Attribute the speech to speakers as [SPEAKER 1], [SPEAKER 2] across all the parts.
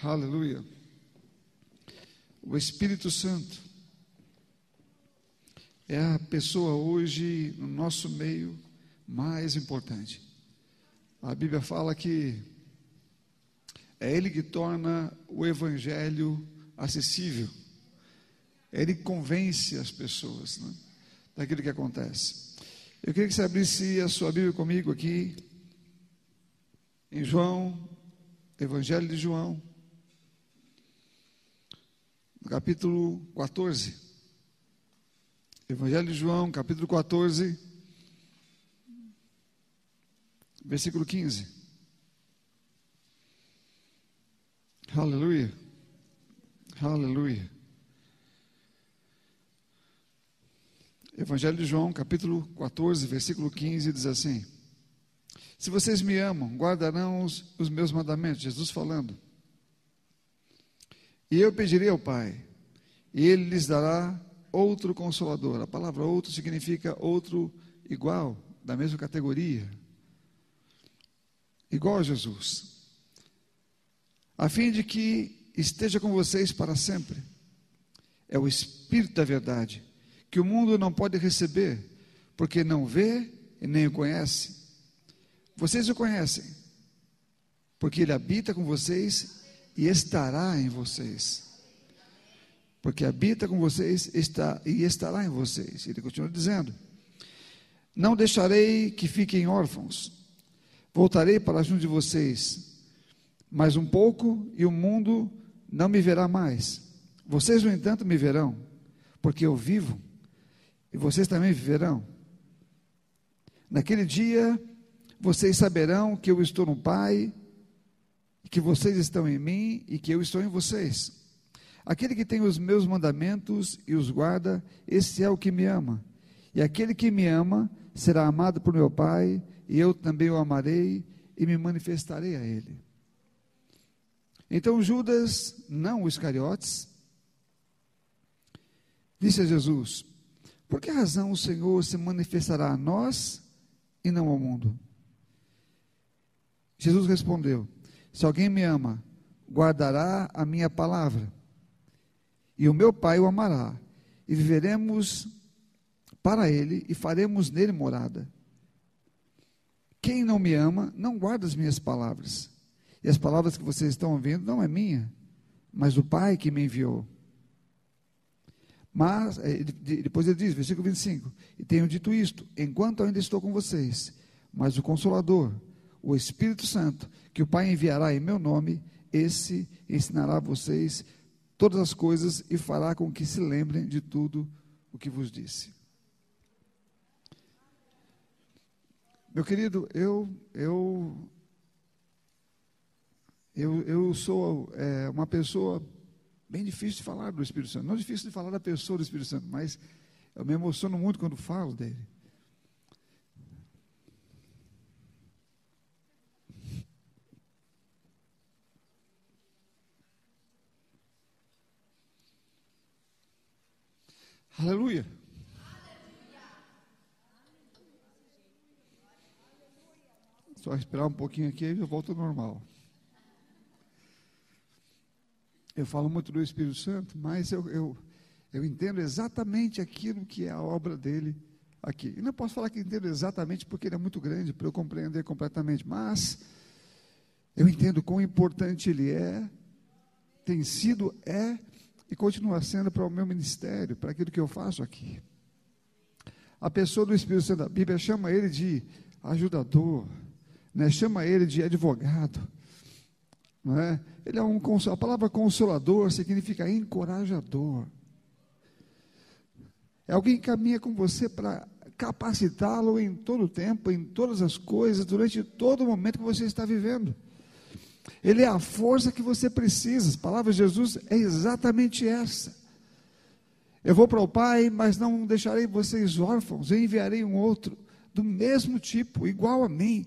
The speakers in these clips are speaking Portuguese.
[SPEAKER 1] Aleluia. O Espírito Santo é a pessoa hoje no nosso meio mais importante. A Bíblia fala que é Ele que torna o Evangelho acessível. Ele convence as pessoas né, daquilo que acontece. Eu queria que você abrisse a sua Bíblia comigo aqui, em João, Evangelho de João, capítulo 14. Evangelho de João, capítulo 14, versículo 15. Aleluia. Aleluia. Evangelho de João, capítulo 14, versículo 15, diz assim: Se vocês me amam, guardarão os, os meus mandamentos. Jesus falando. E eu pedirei ao Pai, e Ele lhes dará outro consolador. A palavra outro significa outro igual, da mesma categoria. Igual a Jesus. A fim de que esteja com vocês para sempre. É o Espírito da verdade, que o mundo não pode receber, porque não vê e nem o conhece. Vocês o conhecem, porque Ele habita com vocês e estará em vocês. Porque habita com vocês está, e estará em vocês. Ele continua dizendo: Não deixarei que fiquem órfãos, voltarei para junto de vocês. Mais um pouco e o mundo não me verá mais. Vocês, no entanto, me verão, porque eu vivo, e vocês também viverão. Naquele dia, vocês saberão que eu estou no Pai que vocês estão em mim e que eu estou em vocês. Aquele que tem os meus mandamentos e os guarda, esse é o que me ama. E aquele que me ama será amado por meu Pai, e eu também o amarei e me manifestarei a ele. Então Judas, não o Iscariotes, disse a Jesus: Por que razão o Senhor se manifestará a nós e não ao mundo? Jesus respondeu: se alguém me ama, guardará a minha palavra, e o meu Pai o amará, e viveremos para ele e faremos nele morada. Quem não me ama, não guarda as minhas palavras. E as palavras que vocês estão ouvindo não é minha, mas do Pai que me enviou. Mas, eh, depois ele diz, versículo 25: E tenho dito isto, enquanto ainda estou com vocês, mas o Consolador, o Espírito Santo, que o Pai enviará em meu nome, esse ensinará a vocês todas as coisas e fará com que se lembrem de tudo o que vos disse. Meu querido, eu eu eu, eu sou é, uma pessoa bem difícil de falar do Espírito Santo. Não difícil de falar da pessoa do Espírito Santo, mas eu me emociono muito quando falo dele. Aleluia. Só esperar um pouquinho aqui e eu volto ao normal. Eu falo muito do Espírito Santo, mas eu, eu, eu entendo exatamente aquilo que é a obra dele aqui. E não posso falar que entendo exatamente porque ele é muito grande para eu compreender completamente, mas eu entendo quão importante ele é, tem sido, é e continua sendo para o meu ministério, para aquilo que eu faço aqui. A pessoa do Espírito Santo da Bíblia chama ele de ajudador, né? chama ele de advogado. É? Ele é um a palavra consolador significa encorajador. É alguém que caminha com você para capacitá-lo em todo o tempo, em todas as coisas, durante todo o momento que você está vivendo. Ele é a força que você precisa. As palavras de Jesus é exatamente essa. Eu vou para o Pai, mas não deixarei vocês órfãos, eu enviarei um outro, do mesmo tipo, igual a mim.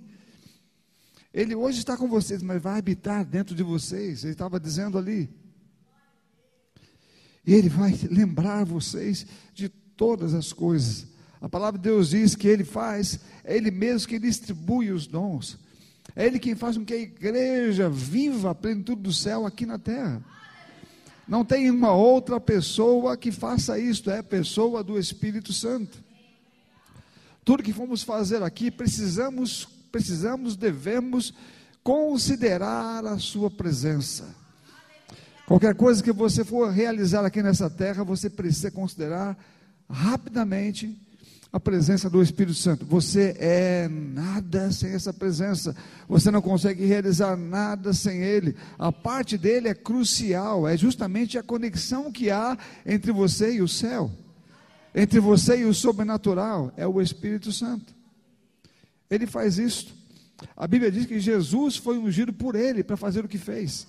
[SPEAKER 1] Ele hoje está com vocês, mas vai habitar dentro de vocês. Ele estava dizendo ali. E ele vai lembrar vocês de todas as coisas. A palavra de Deus diz que ele faz, é ele mesmo que distribui os dons. É Ele quem faz com que a igreja viva a plenitude do céu aqui na terra. Não tem uma outra pessoa que faça isto, é a pessoa do Espírito Santo. Tudo que fomos fazer aqui, precisamos, precisamos, devemos considerar a sua presença. Qualquer coisa que você for realizar aqui nessa terra, você precisa considerar rapidamente a presença do Espírito Santo. Você é nada sem essa presença. Você não consegue realizar nada sem ele. A parte dele é crucial, é justamente a conexão que há entre você e o céu. Entre você e o sobrenatural é o Espírito Santo. Ele faz isso. A Bíblia diz que Jesus foi ungido por ele para fazer o que fez.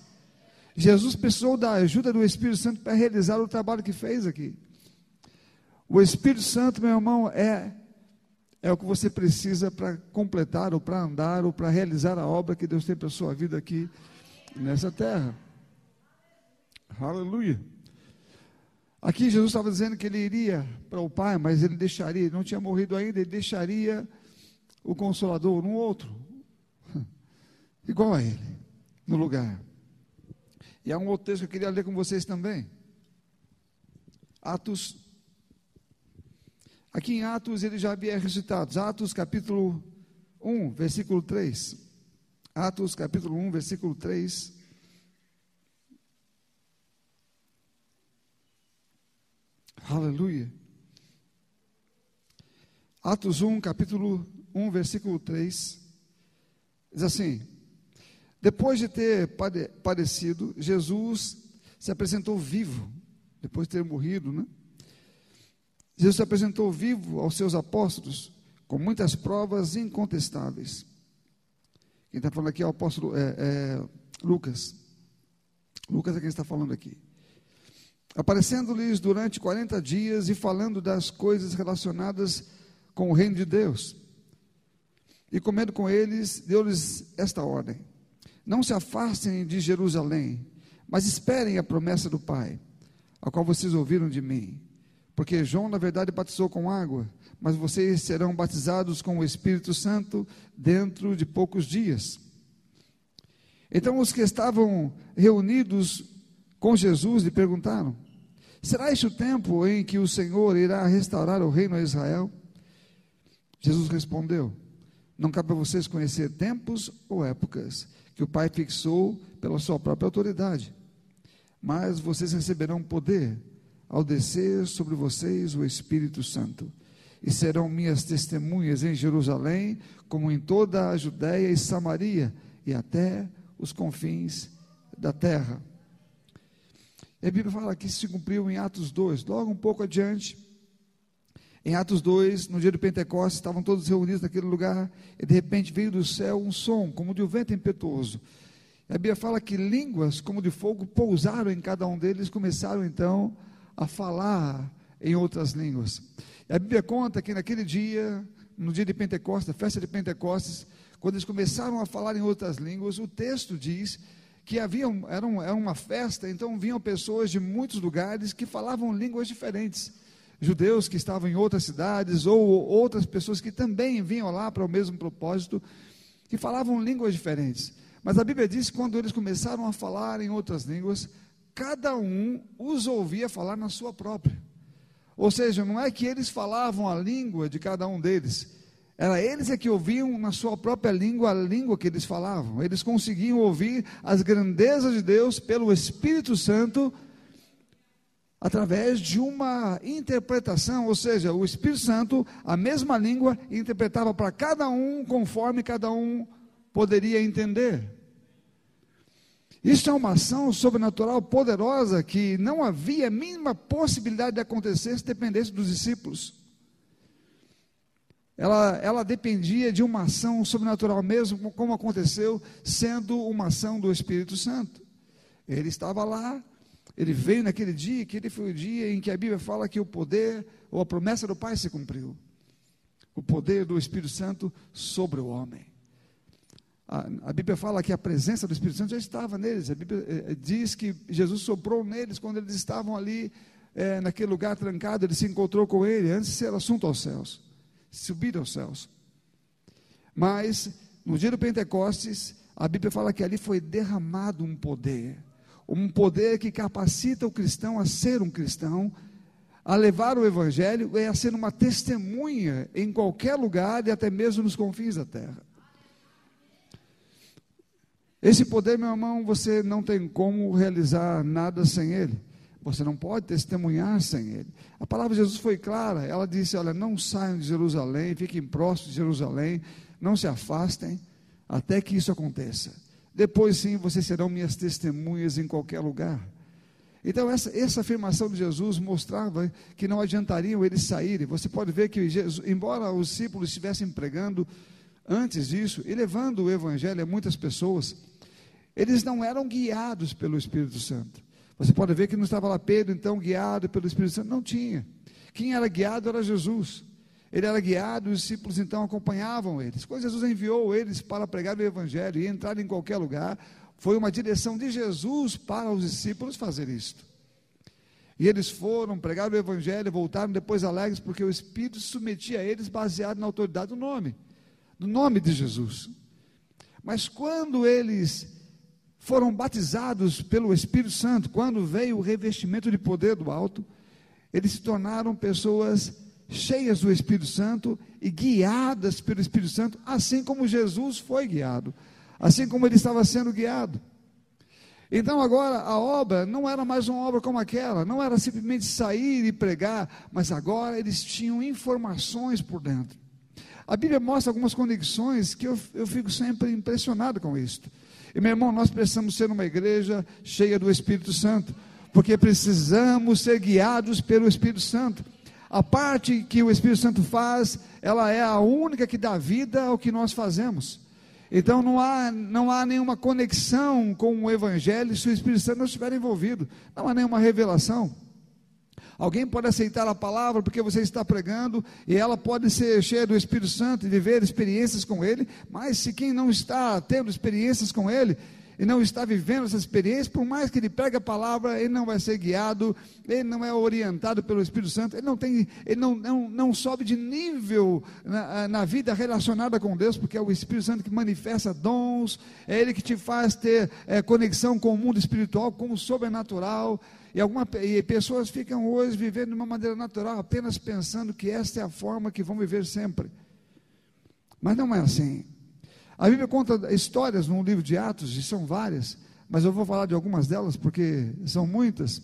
[SPEAKER 1] Jesus precisou da ajuda do Espírito Santo para realizar o trabalho que fez aqui. O Espírito Santo, meu irmão, é é o que você precisa para completar ou para andar ou para realizar a obra que Deus tem para a sua vida aqui nessa terra. Aleluia. Aqui Jesus estava dizendo que ele iria para o Pai, mas ele deixaria, não tinha morrido ainda, ele deixaria o Consolador, um outro, igual a ele, no lugar. E há um outro texto que eu queria ler com vocês também. Atos. Aqui em Atos ele já havia ressuscitado. Atos capítulo 1, versículo 3. Atos capítulo 1, versículo 3. Aleluia. Atos 1, capítulo 1, versículo 3. Diz assim: depois de ter padecido, Jesus se apresentou vivo, depois de ter morrido, né? Jesus se apresentou vivo aos seus apóstolos, com muitas provas incontestáveis. Quem está falando aqui é o apóstolo é, é, Lucas. Lucas é quem está falando aqui. Aparecendo-lhes durante 40 dias e falando das coisas relacionadas com o reino de Deus. E comendo com eles, deu-lhes esta ordem: não se afastem de Jerusalém, mas esperem a promessa do Pai, a qual vocês ouviram de mim. Porque João, na verdade, batizou com água, mas vocês serão batizados com o Espírito Santo dentro de poucos dias. Então os que estavam reunidos com Jesus lhe perguntaram: Será este o tempo em que o Senhor irá restaurar o reino a Israel? Jesus respondeu: Não cabe a vocês conhecer tempos ou épocas que o Pai fixou pela sua própria autoridade. Mas vocês receberão poder ao descer sobre vocês o Espírito Santo, e serão minhas testemunhas em Jerusalém, como em toda a Judéia e Samaria, e até os confins da terra. E a Bíblia fala que isso se cumpriu em Atos 2, logo um pouco adiante, em Atos 2, no dia do Pentecostes, estavam todos reunidos naquele lugar, e de repente veio do céu um som, como de um vento impetuoso. A Bíblia fala que línguas como de fogo pousaram em cada um deles, começaram então a falar em outras línguas. E a Bíblia conta que naquele dia, no dia de Pentecostes, a festa de Pentecostes, quando eles começaram a falar em outras línguas, o texto diz que havia era uma festa, então vinham pessoas de muitos lugares que falavam línguas diferentes judeus que estavam em outras cidades, ou outras pessoas que também vinham lá para o mesmo propósito, que falavam línguas diferentes. Mas a Bíblia diz que quando eles começaram a falar em outras línguas, cada um os ouvia falar na sua própria. Ou seja, não é que eles falavam a língua de cada um deles, era eles é que ouviam na sua própria língua a língua que eles falavam. Eles conseguiam ouvir as grandezas de Deus pelo Espírito Santo através de uma interpretação, ou seja, o Espírito Santo, a mesma língua, interpretava para cada um conforme cada um poderia entender. Isso é uma ação sobrenatural poderosa que não havia a mínima possibilidade de acontecer se dependesse dos discípulos. Ela, ela dependia de uma ação sobrenatural mesmo, como aconteceu, sendo uma ação do Espírito Santo. Ele estava lá, ele veio naquele dia, que ele foi o dia em que a Bíblia fala que o poder ou a promessa do Pai se cumpriu. O poder do Espírito Santo sobre o homem. A, Bíblia fala que a presença do Espírito Santo já estava neles. A Bíblia é, diz que Jesus soprou neles quando eles estavam ali é, naquele lugar trancado. Ele se encontrou com ele antes de ser assunto aos céus, subir aos céus. Mas no dia do Pentecostes, a Bíblia fala que ali foi derramado um poder, um poder que capacita o cristão a ser um cristão, a levar o evangelho e a ser uma testemunha em qualquer lugar e até mesmo nos confins da terra. Esse poder, meu irmão, você não tem como realizar nada sem ele. Você não pode testemunhar sem ele. A palavra de Jesus foi clara. Ela disse: Olha, não saiam de Jerusalém, fiquem próximos de Jerusalém, não se afastem, até que isso aconteça. Depois sim, vocês serão minhas testemunhas em qualquer lugar. Então, essa, essa afirmação de Jesus mostrava que não adiantariam eles saírem. Você pode ver que, Jesus, embora os discípulos estivessem pregando antes disso e levando o evangelho a muitas pessoas, eles não eram guiados pelo Espírito Santo. Você pode ver que não estava lá Pedro, então, guiado pelo Espírito Santo. Não tinha. Quem era guiado era Jesus. Ele era guiado, os discípulos então acompanhavam eles. Quando Jesus enviou eles para pregar o Evangelho e entrar em qualquer lugar, foi uma direção de Jesus para os discípulos fazer isto. E eles foram, pregaram o Evangelho, voltaram depois alegres, porque o Espírito submetia a eles baseado na autoridade do nome, do nome de Jesus. Mas quando eles foram batizados pelo Espírito Santo, quando veio o revestimento de poder do alto, eles se tornaram pessoas cheias do Espírito Santo e guiadas pelo Espírito Santo, assim como Jesus foi guiado, assim como ele estava sendo guiado. Então agora a obra não era mais uma obra como aquela, não era simplesmente sair e pregar, mas agora eles tinham informações por dentro. A Bíblia mostra algumas conexões que eu, eu fico sempre impressionado com isso. E meu irmão, nós precisamos ser uma igreja cheia do Espírito Santo, porque precisamos ser guiados pelo Espírito Santo. A parte que o Espírito Santo faz, ela é a única que dá vida ao que nós fazemos. Então não há, não há nenhuma conexão com o Evangelho se o Espírito Santo não estiver envolvido. Não há nenhuma revelação. Alguém pode aceitar a palavra porque você está pregando e ela pode ser cheia do Espírito Santo e viver experiências com Ele, mas se quem não está tendo experiências com Ele, e não está vivendo essa experiência, por mais que ele pregue a palavra, ele não vai ser guiado, ele não é orientado pelo Espírito Santo, ele não tem, ele não, não, não sobe de nível na, na vida relacionada com Deus, porque é o Espírito Santo que manifesta dons, é ele que te faz ter é, conexão com o mundo espiritual, com o sobrenatural. E, alguma, e pessoas ficam hoje vivendo de uma maneira natural, apenas pensando que esta é a forma que vão viver sempre. Mas não é assim. A Bíblia conta histórias no livro de Atos, e são várias, mas eu vou falar de algumas delas porque são muitas,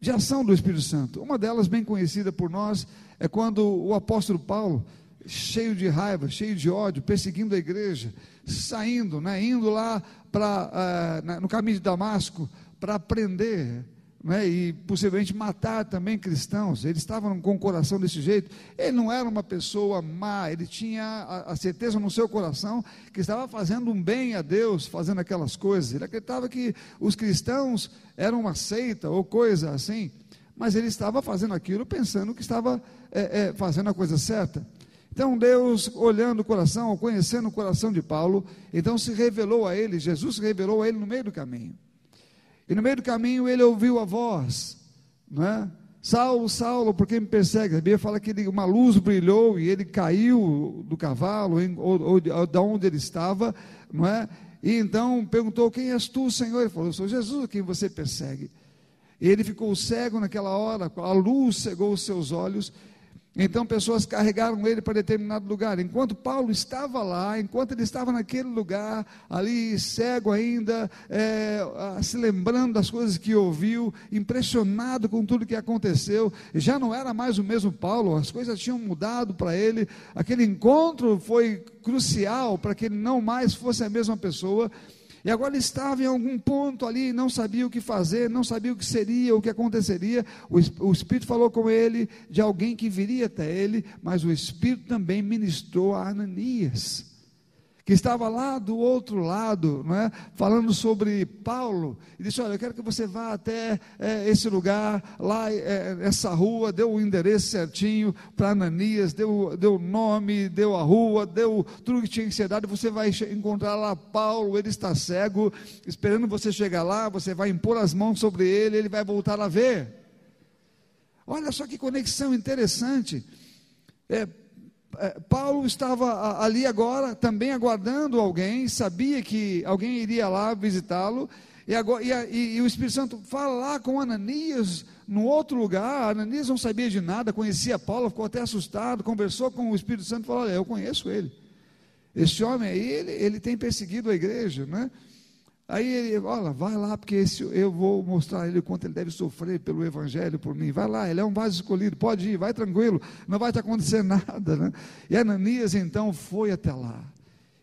[SPEAKER 1] de ação do Espírito Santo. Uma delas, bem conhecida por nós, é quando o apóstolo Paulo, cheio de raiva, cheio de ódio, perseguindo a igreja, saindo, né, indo lá para uh, no caminho de Damasco para prender né, e possivelmente matar também cristãos. Eles estavam com o coração desse jeito. Ele não era uma pessoa má, ele tinha a, a, certeza no seu coração que estava fazendo um bem a Deus, fazendo aquelas coisas. Ele acreditava que os cristãos eram uma seita ou coisa assim, mas ele estava fazendo aquilo pensando que estava é, é, fazendo a coisa certa. Então Deus, olhando o coração, conhecendo o coração de Paulo, então se revelou a ele, Jesus se revelou a ele no meio do caminho. E no meio do caminho ele ouviu a voz, não é? Saulo, Saulo, por que me persegue? A Bíblia fala que ele, uma luz brilhou e ele caiu do cavalo, ou, ou, ou da onde ele estava, não é? E então perguntou: Quem és tu, Senhor? Ele falou: Sou Jesus a quem você persegue. E ele ficou cego naquela hora, a luz cegou os seus olhos, então pessoas carregaram ele para determinado lugar. Enquanto Paulo estava lá, enquanto ele estava naquele lugar, ali cego ainda, é, se lembrando das coisas que ouviu, impressionado com tudo que aconteceu, já não era mais o mesmo Paulo, as coisas tinham mudado para ele. Aquele encontro foi crucial para que ele não mais fosse a mesma pessoa. E agora ele estava em algum ponto ali, não sabia o que fazer, não sabia o que seria, o que aconteceria. O, o Espírito falou com ele de alguém que viria até ele, mas o Espírito também ministrou a Ananias que estava lá do outro lado, não é? falando sobre Paulo, e disse: Olha, eu quero que você vá até é, esse lugar, lá, é, essa rua, deu o endereço certinho para Ananias, deu, o nome, deu a rua, deu tudo que tinha que ser dado, você vai encontrar lá Paulo, ele está cego, esperando você chegar lá, você vai impor as mãos sobre ele, ele vai voltar a ver. Olha só que conexão interessante. É, Paulo estava ali agora, também aguardando alguém, sabia que alguém iria lá visitá-lo, e, e, e, e, o Espírito Santo fala lá com Ananias, no outro lugar. Ananias não sabia de nada, conhecia Paulo, ficou até assustado, conversou com o Espírito Santo e falou: Olha, eu conheço ele. Esse homem aí, ele, ele tem perseguido a igreja, né? Aí ele, olha, vai lá, porque esse, eu vou mostrar a ele quanto ele deve sofrer pelo Evangelho por mim. Vai lá, ele é um vaso escolhido, pode ir, vai tranquilo, não vai te acontecer nada. Né? E Ananias então foi até lá.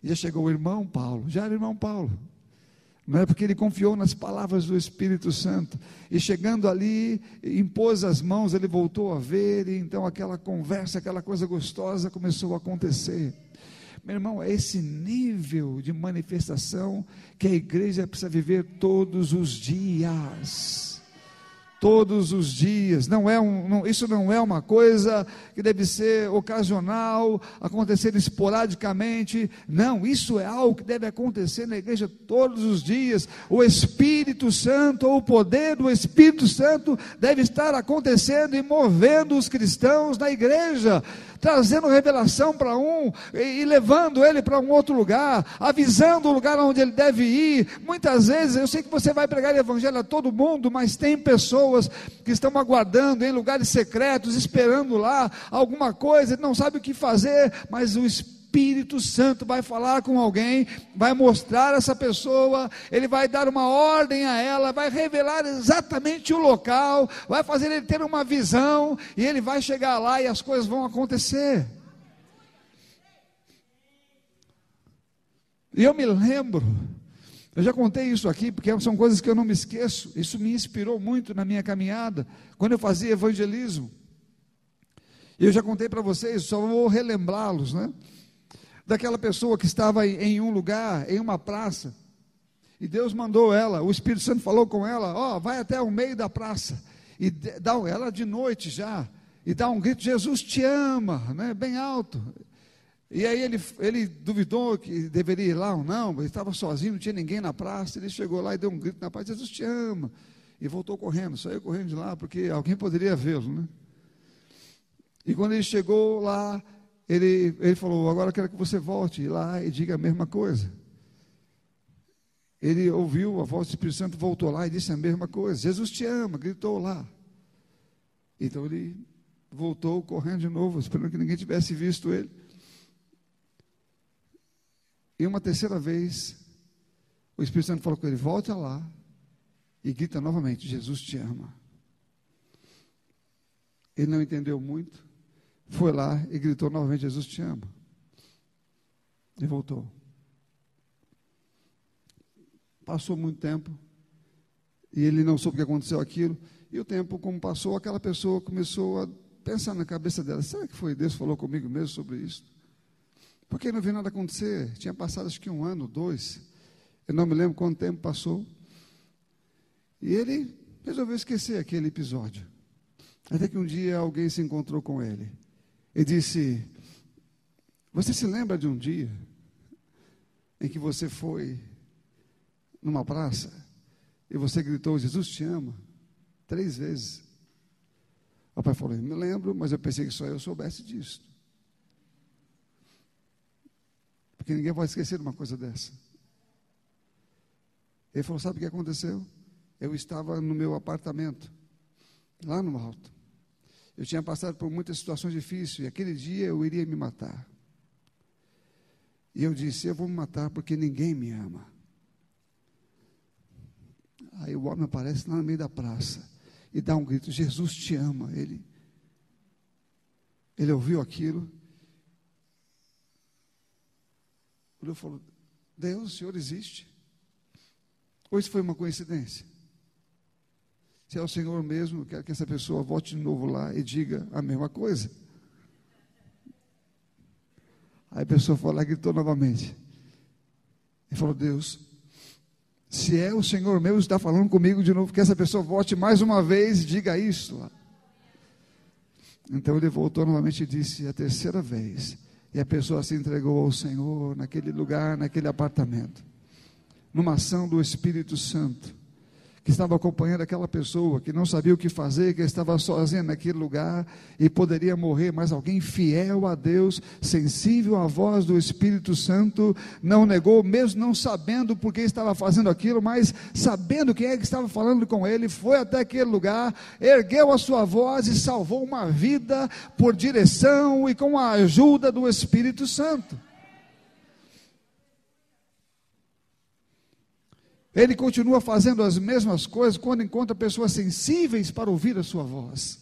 [SPEAKER 1] E já chegou o irmão Paulo, já era o irmão Paulo. Não é porque ele confiou nas palavras do Espírito Santo. E chegando ali, impôs as mãos, ele voltou a ver, e então aquela conversa, aquela coisa gostosa começou a acontecer. Meu irmão, é esse nível de manifestação que a igreja precisa viver todos os dias todos os dias. Não é um, não, isso não é uma coisa que deve ser ocasional, acontecer esporadicamente. Não, isso é algo que deve acontecer na igreja todos os dias. O Espírito Santo, ou o poder do Espírito Santo, deve estar acontecendo e movendo os cristãos na igreja trazendo revelação para um e, e levando ele para um outro lugar, avisando o lugar onde ele deve ir. Muitas vezes, eu sei que você vai pregar o evangelho a todo mundo, mas tem pessoas que estão aguardando em lugares secretos, esperando lá alguma coisa, não sabe o que fazer, mas o Espírito Espírito Santo vai falar com alguém, vai mostrar essa pessoa, ele vai dar uma ordem a ela, vai revelar exatamente o local, vai fazer ele ter uma visão, e ele vai chegar lá e as coisas vão acontecer. E eu me lembro, eu já contei isso aqui, porque são coisas que eu não me esqueço, isso me inspirou muito na minha caminhada, quando eu fazia evangelismo. E eu já contei para vocês, só vou relembrá-los, né? Daquela pessoa que estava em um lugar, em uma praça, e Deus mandou ela, o Espírito Santo falou com ela: Ó, oh, vai até o meio da praça, e dá ela de noite já, e dá um grito: Jesus te ama, né, bem alto. E aí ele, ele duvidou que deveria ir lá ou não, ele estava sozinho, não tinha ninguém na praça, ele chegou lá e deu um grito na praça: Jesus te ama. E voltou correndo, saiu correndo de lá, porque alguém poderia vê-lo, né? E quando ele chegou lá, ele, ele falou: Agora quero que você volte lá e diga a mesma coisa. Ele ouviu a voz do Espírito Santo, voltou lá e disse a mesma coisa. Jesus te ama, gritou lá. Então ele voltou correndo de novo, esperando que ninguém tivesse visto ele. E uma terceira vez, o Espírito Santo falou com ele: Volta lá e grita novamente: Jesus te ama. Ele não entendeu muito foi lá e gritou novamente: Jesus te ama. E voltou. Passou muito tempo e ele não soube o que aconteceu aquilo. E o tempo, como passou, aquela pessoa começou a pensar na cabeça dela: será que foi Deus que falou comigo mesmo sobre isso? Porque não vi nada acontecer. Tinha passado acho que um ano, dois. Eu não me lembro quanto tempo passou. E ele resolveu esquecer aquele episódio. Até que um dia alguém se encontrou com ele e disse: Você se lembra de um dia em que você foi numa praça e você gritou: Jesus te ama? Três vezes. O pai falou: Me lembro, mas eu pensei que só eu soubesse disso. Porque ninguém pode esquecer uma coisa dessa. Ele falou: Sabe o que aconteceu? Eu estava no meu apartamento, lá no alto. Eu tinha passado por muitas situações difíceis e aquele dia eu iria me matar. E eu disse: Eu vou me matar porque ninguém me ama. Aí o homem aparece lá no meio da praça e dá um grito: Jesus te ama. Ele, ele ouviu aquilo. Ele falou: Deus, o Senhor existe? Ou isso foi uma coincidência? Se é o Senhor mesmo, eu quero que essa pessoa volte de novo lá e diga a mesma coisa. Aí a pessoa foi lá e gritou novamente. E falou: Deus, se é o Senhor mesmo está falando comigo de novo, que essa pessoa volte mais uma vez e diga isso lá. Então ele voltou novamente e disse a terceira vez. E a pessoa se entregou ao Senhor naquele lugar, naquele apartamento. Numa ação do Espírito Santo que estava acompanhando aquela pessoa, que não sabia o que fazer, que estava sozinha naquele lugar e poderia morrer, mas alguém fiel a Deus, sensível à voz do Espírito Santo, não negou, mesmo não sabendo por que estava fazendo aquilo, mas sabendo quem é que estava falando com ele, foi até aquele lugar, ergueu a sua voz e salvou uma vida por direção e com a ajuda do Espírito Santo. Ele continua fazendo as mesmas coisas quando encontra pessoas sensíveis para ouvir a sua voz.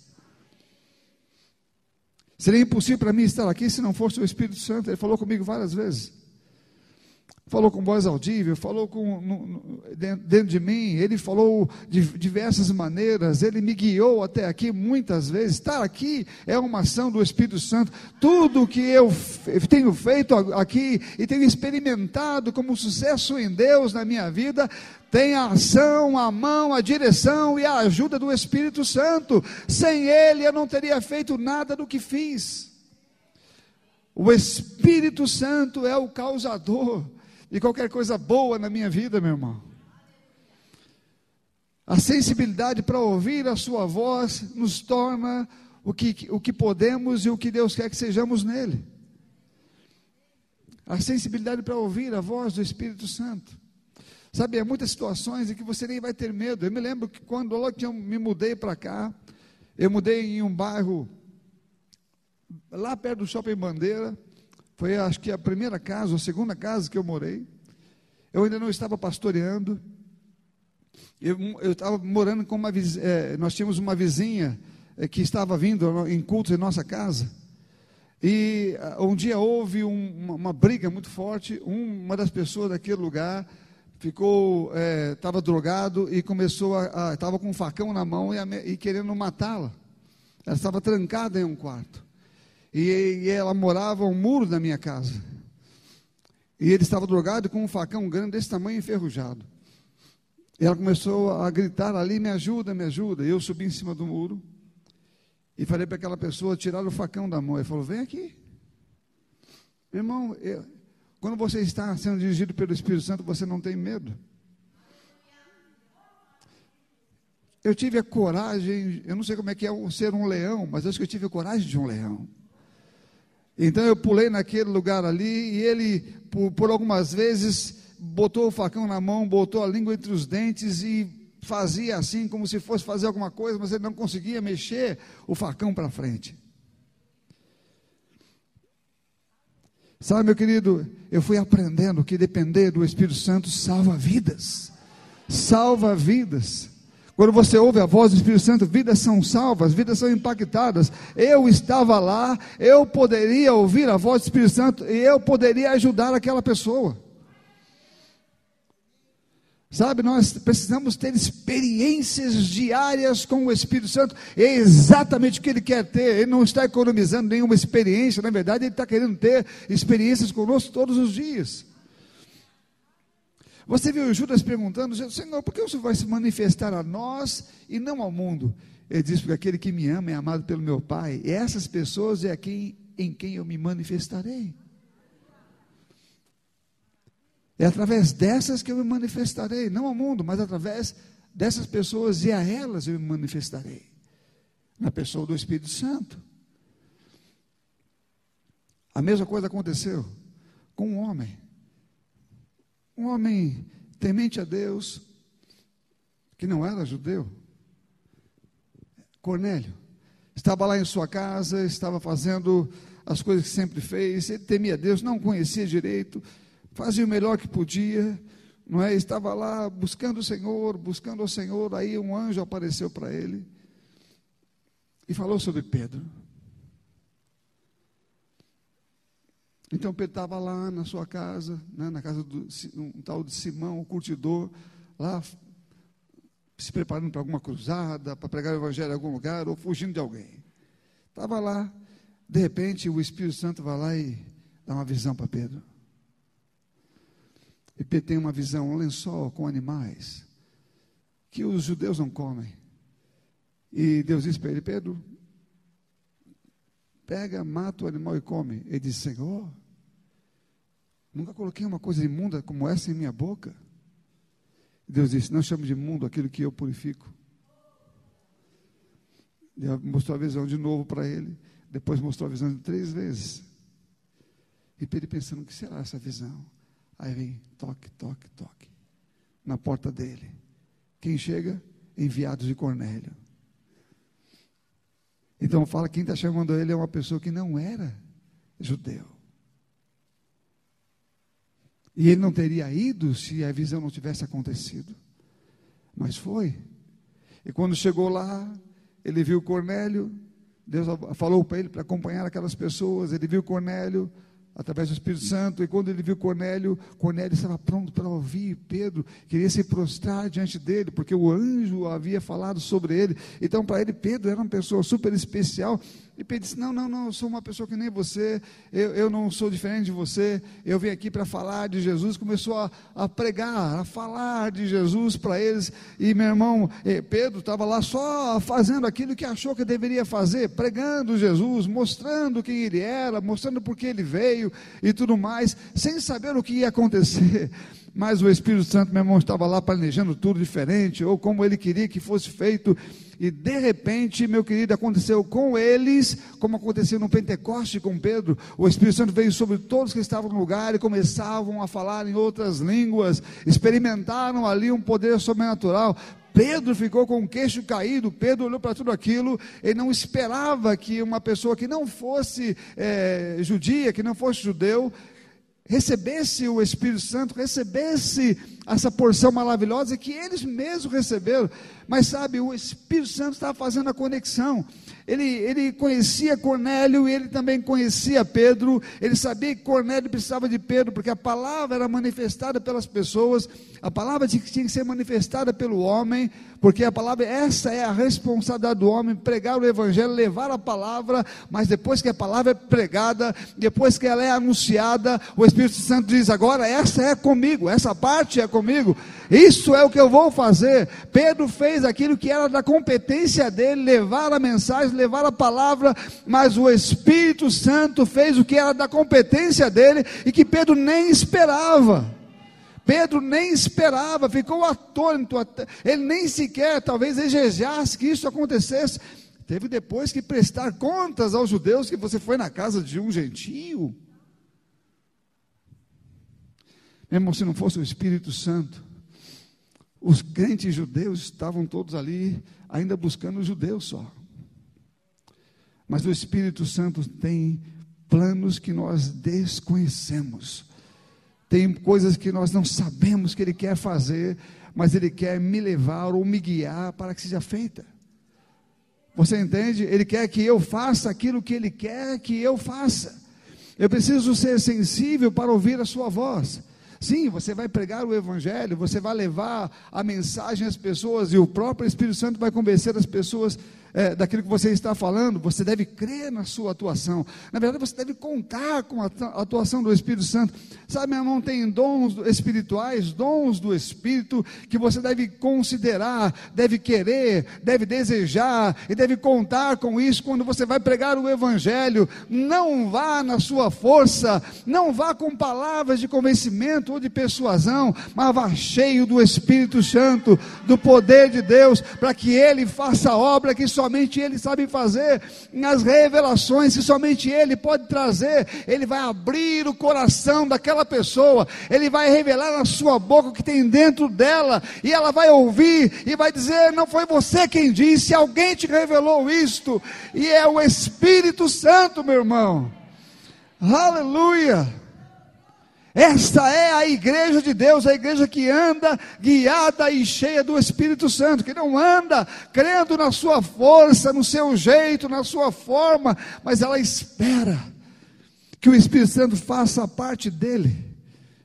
[SPEAKER 1] Seria impossível para mim estar aqui se não fosse o Espírito Santo. Ele falou comigo várias vezes falou com voz audível, falou com, no, no, dentro de mim, ele falou de diversas maneiras, ele me guiou até aqui muitas vezes. Estar aqui é uma ação do Espírito Santo. Tudo que eu tenho feito aqui e tenho experimentado como sucesso em Deus na minha vida, tem a ação, a mão, a direção e a ajuda do Espírito Santo. Sem ele eu não teria feito nada do que fiz. O Espírito Santo é o causador e qualquer coisa boa na minha vida, meu irmão. A sensibilidade para ouvir a Sua voz nos torna o que, o que podemos e o que Deus quer que sejamos nele. A sensibilidade para ouvir a voz do Espírito Santo. Sabe, há muitas situações em que você nem vai ter medo. Eu me lembro que quando logo que eu me mudei para cá, eu mudei em um bairro lá perto do Shopping Bandeira, foi acho que a primeira casa, a segunda casa que eu morei. Eu ainda não estava pastoreando. Eu, eu estava morando com uma é, nós tínhamos uma vizinha é, que estava vindo em cultos em nossa casa. E um dia houve um, uma, uma, briga muito forte. Um, uma das pessoas daquele lugar ficou, estava é, drogado e começou a, estava com um facão na mão e, a, e querendo matá-la. Ela estava trancada em um quarto. E, ela morava um muro da minha casa. E ele estava drogado com um facão grande desse tamanho enferrujado. E ela começou a gritar ali: Me ajuda, me ajuda. E eu subi em cima do muro e falei para aquela pessoa tirar o facão da mão. Ele falou: Vem aqui. Irmão, eu, quando você está sendo dirigido pelo Espírito Santo, você não tem medo. Eu tive a coragem, eu não sei como é que é ser um leão, mas acho que eu tive a coragem de um leão. Então eu pulei naquele lugar ali e ele, por, por algumas vezes, botou o facão na mão, botou a língua entre os dentes e fazia assim, como se fosse fazer alguma coisa, mas ele não conseguia mexer o facão para frente. Sabe, meu querido, eu fui aprendendo que depender do Espírito Santo salva vidas. Salva vidas. Quando você ouve a voz do Espírito Santo, vidas são salvas, vidas são impactadas. Eu estava lá, eu poderia ouvir a voz do Espírito Santo e eu poderia ajudar aquela pessoa. Sabe, nós precisamos ter experiências diárias com o Espírito Santo. É exatamente o que ele quer ter. Ele não está economizando nenhuma experiência, na verdade, ele está querendo ter experiências conosco todos os dias. Você viu Judas perguntando, Senhor, por que o Senhor vai se manifestar a nós e não ao mundo? Ele diz, porque aquele que me ama é amado pelo meu Pai, e essas pessoas é a quem, em quem eu me manifestarei. É através dessas que eu me manifestarei, não ao mundo, mas através dessas pessoas e a elas eu me manifestarei. Na pessoa do Espírito Santo. A mesma coisa aconteceu com um homem um homem temente a Deus, que não era judeu, Cornélio, estava lá em sua casa, estava fazendo as coisas que sempre fez, ele temia Deus, não conhecia direito, fazia o melhor que podia, não é? Estava lá buscando o Senhor, buscando o Senhor, aí um anjo apareceu para ele e falou sobre Pedro. Então Pedro estava lá na sua casa, né, na casa do um tal de Simão, o curtidor, lá se preparando para alguma cruzada, para pregar o evangelho em algum lugar, ou fugindo de alguém. Estava lá, de repente o Espírito Santo vai lá e dá uma visão para Pedro. E Pedro tem uma visão, um lençol com animais, que os judeus não comem. E Deus disse para ele, Pedro, pega, mata o animal e come. Ele disse, Senhor, Nunca coloquei uma coisa imunda como essa em minha boca. Deus disse: Não chame de mundo aquilo que eu purifico. Deus mostrou a visão de novo para ele. Depois mostrou a visão três vezes. E Pedro pensando: o que será essa visão? Aí vem toque, toque, toque. Na porta dele. Quem chega? Enviados de Cornélio. Então fala: quem está chamando ele é uma pessoa que não era judeu. E ele não teria ido se a visão não tivesse acontecido. Mas foi. E quando chegou lá, ele viu Cornélio, Deus falou para ele para acompanhar aquelas pessoas, ele viu Cornélio, através do Espírito Santo. E quando ele viu Cornélio, Cornélio estava pronto para ouvir Pedro, queria se prostrar diante dele, porque o anjo havia falado sobre ele. Então, para ele, Pedro era uma pessoa super especial. E Pedro disse: Não, não, não, eu sou uma pessoa que nem você, eu, eu não sou diferente de você, eu vim aqui para falar de Jesus. Começou a, a pregar, a falar de Jesus para eles. E meu irmão eh, Pedro estava lá só fazendo aquilo que achou que deveria fazer, pregando Jesus, mostrando quem ele era, mostrando por que ele veio e tudo mais, sem saber o que ia acontecer mas o Espírito Santo, meu irmão, estava lá planejando tudo diferente, ou como ele queria que fosse feito, e de repente, meu querido, aconteceu com eles, como aconteceu no Pentecoste com Pedro, o Espírito Santo veio sobre todos que estavam no lugar e começavam a falar em outras línguas, experimentaram ali um poder sobrenatural. Pedro ficou com o queixo caído, Pedro olhou para tudo aquilo, ele não esperava que uma pessoa que não fosse é, judia, que não fosse judeu, recebesse o Espírito Santo, recebesse essa porção maravilhosa que eles mesmos receberam. Mas sabe, o Espírito Santo estava fazendo a conexão. Ele, ele conhecia Cornélio e ele também conhecia Pedro. Ele sabia que Cornélio precisava de Pedro, porque a palavra era manifestada pelas pessoas, a palavra tinha que ser manifestada pelo homem, porque a palavra, essa é a responsabilidade do homem, pregar o evangelho, levar a palavra, mas depois que a palavra é pregada, depois que ela é anunciada, o Espírito Santo diz: agora essa é comigo, essa parte é comigo, isso é o que eu vou fazer. Pedro fez aquilo que era da competência dele, levar a mensagem, levar a palavra, mas o Espírito Santo fez o que era da competência dele e que Pedro nem esperava. Pedro nem esperava, ficou atônito, ele nem sequer talvez desejasse que isso acontecesse. Teve depois que prestar contas aos judeus que você foi na casa de um gentio. Mesmo se não fosse o Espírito Santo, os crentes judeus estavam todos ali, ainda buscando os judeus só. Mas o Espírito Santo tem planos que nós desconhecemos. Tem coisas que nós não sabemos que Ele quer fazer, mas Ele quer me levar ou me guiar para que seja feita. Você entende? Ele quer que eu faça aquilo que Ele quer que eu faça. Eu preciso ser sensível para ouvir a Sua voz. Sim, você vai pregar o Evangelho, você vai levar a mensagem às pessoas e o próprio Espírito Santo vai convencer as pessoas é, daquilo que você está falando, você deve crer na sua atuação. Na verdade, você deve contar com a atuação do Espírito Santo. Sabe, meu irmão, tem dons espirituais, dons do Espírito, que você deve considerar, deve querer, deve desejar e deve contar com isso quando você vai pregar o Evangelho. Não vá na sua força, não vá com palavras de convencimento ou de persuasão, mas vá cheio do Espírito Santo, do poder de Deus, para que Ele faça a obra que só somente Ele sabe fazer, nas revelações que somente Ele pode trazer, Ele vai abrir o coração daquela pessoa, Ele vai revelar na sua boca o que tem dentro dela, e ela vai ouvir e vai dizer: Não foi você quem disse, alguém te revelou isto, e é o Espírito Santo, meu irmão. Aleluia! Esta é a igreja de Deus, a igreja que anda guiada e cheia do Espírito Santo, que não anda crendo na sua força, no seu jeito, na sua forma, mas ela espera que o Espírito Santo faça a parte dele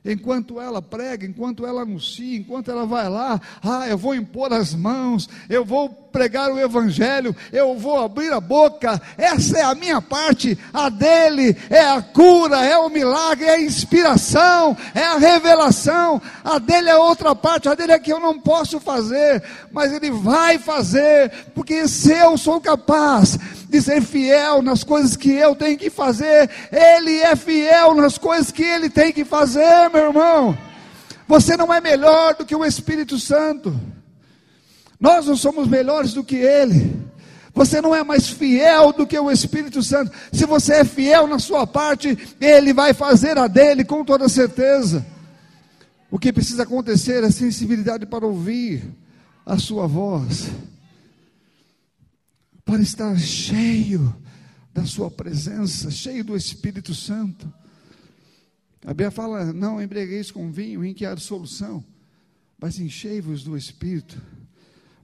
[SPEAKER 1] enquanto ela prega, enquanto ela anuncia, enquanto ela vai lá, ah, eu vou impor as mãos, eu vou pregar o evangelho, eu vou abrir a boca, essa é a minha parte, a dele é a cura, é o milagre, é a inspiração, é a revelação, a dele é outra parte, a dele é que eu não posso fazer, mas ele vai fazer, porque se eu sou capaz de ser fiel nas coisas que eu tenho que fazer, Ele é fiel nas coisas que Ele tem que fazer, meu irmão. Você não é melhor do que o Espírito Santo. Nós não somos melhores do que Ele. Você não é mais fiel do que o Espírito Santo. Se você é fiel na sua parte, Ele vai fazer a dele com toda certeza. O que precisa acontecer é sensibilidade para ouvir a sua voz, para estar cheio da sua presença, cheio do Espírito Santo. A Bíblia fala: não embriagueis com vinho, em que há solução, mas enchei-vos do Espírito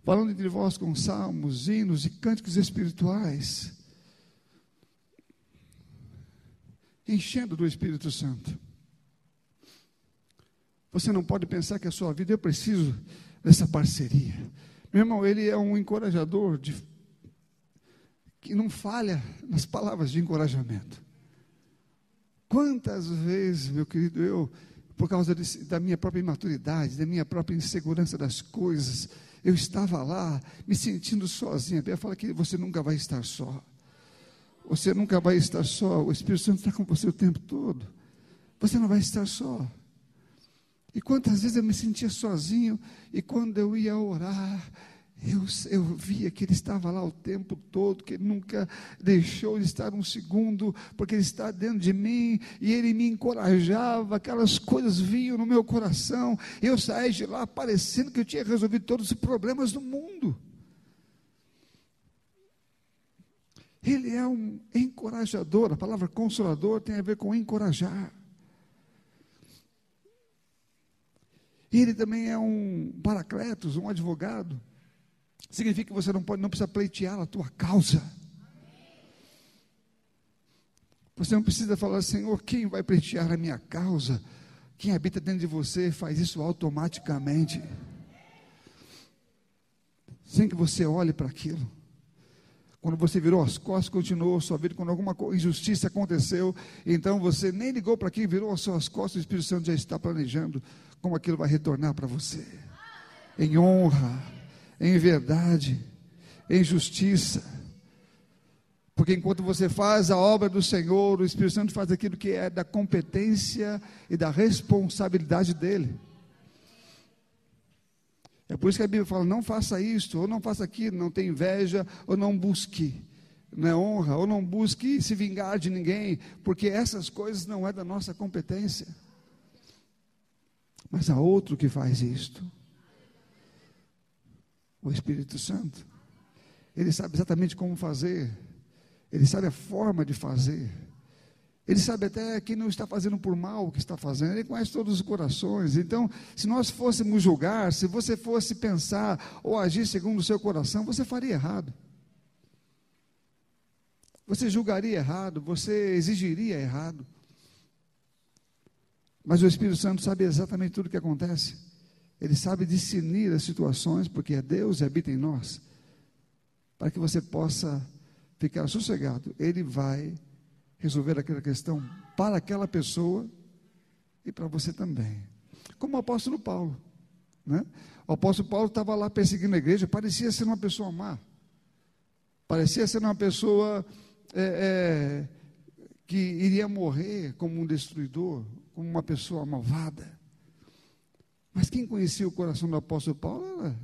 [SPEAKER 1] falando entre vós com salmos, hinos e cânticos espirituais, enchendo do Espírito Santo. Você não pode pensar que a sua vida, eu preciso dessa parceria. Meu irmão, ele é um encorajador de, que não falha nas palavras de encorajamento. Quantas vezes, meu querido, eu, por causa da minha própria imaturidade, da minha própria insegurança das coisas, eu estava lá me sentindo sozinho. A Bíblia fala que você nunca vai estar só. Você nunca vai estar só. O Espírito Santo está com você o tempo todo. Você não vai estar só. E quantas vezes eu me sentia sozinho, e quando eu ia orar, eu, eu via que ele estava lá o tempo todo, que ele nunca deixou de estar um segundo, porque ele está dentro de mim, e ele me encorajava, aquelas coisas vinham no meu coração, eu saía de lá parecendo que eu tinha resolvido todos os problemas do mundo. Ele é um encorajador, a palavra consolador tem a ver com encorajar. Ele também é um paracletos, um advogado. Significa que você não pode, não precisa pleitear a tua causa. Você não precisa falar, Senhor, quem vai pleitear a minha causa? Quem habita dentro de você faz isso automaticamente. Sem que você olhe para aquilo. Quando você virou as costas, continuou a sua vida. Quando alguma injustiça aconteceu, então você nem ligou para aquilo, virou as suas costas, o Espírito Santo já está planejando como aquilo vai retornar para você. Em honra, em verdade, em justiça. Porque enquanto você faz a obra do Senhor, o Espírito Santo faz aquilo que é da competência e da responsabilidade dele. É por isso que a Bíblia fala: não faça isto, ou não faça aquilo, não tenha inveja, ou não busque não é honra, ou não busque se vingar de ninguém, porque essas coisas não é da nossa competência. Mas há outro que faz isto o Espírito Santo. Ele sabe exatamente como fazer, ele sabe a forma de fazer. Ele sabe até quem não está fazendo por mal o que está fazendo, ele conhece todos os corações. Então, se nós fôssemos julgar, se você fosse pensar ou agir segundo o seu coração, você faria errado. Você julgaria errado, você exigiria errado. Mas o Espírito Santo sabe exatamente tudo o que acontece. Ele sabe discernir as situações, porque é Deus e habita em nós. Para que você possa ficar sossegado. Ele vai resolver aquela questão para aquela pessoa e para você também. Como o apóstolo Paulo. Né? O apóstolo Paulo estava lá perseguindo a igreja, parecia ser uma pessoa má. Parecia ser uma pessoa é, é, que iria morrer como um destruidor, como uma pessoa malvada. Mas quem conhecia o coração do apóstolo Paulo era,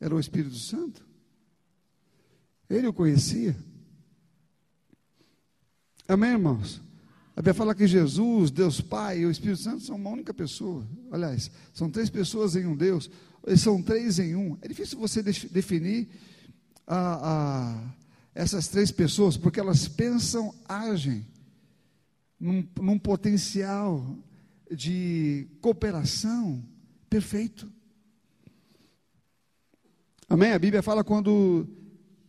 [SPEAKER 1] era o Espírito Santo. Ele o conhecia. Amém, irmãos? A Bíblia fala que Jesus, Deus Pai e o Espírito Santo são uma única pessoa. Aliás, são três pessoas em um Deus. Eles são três em um. É difícil você definir a, a, essas três pessoas, porque elas pensam, agem num, num potencial de cooperação perfeito. Amém? A Bíblia fala quando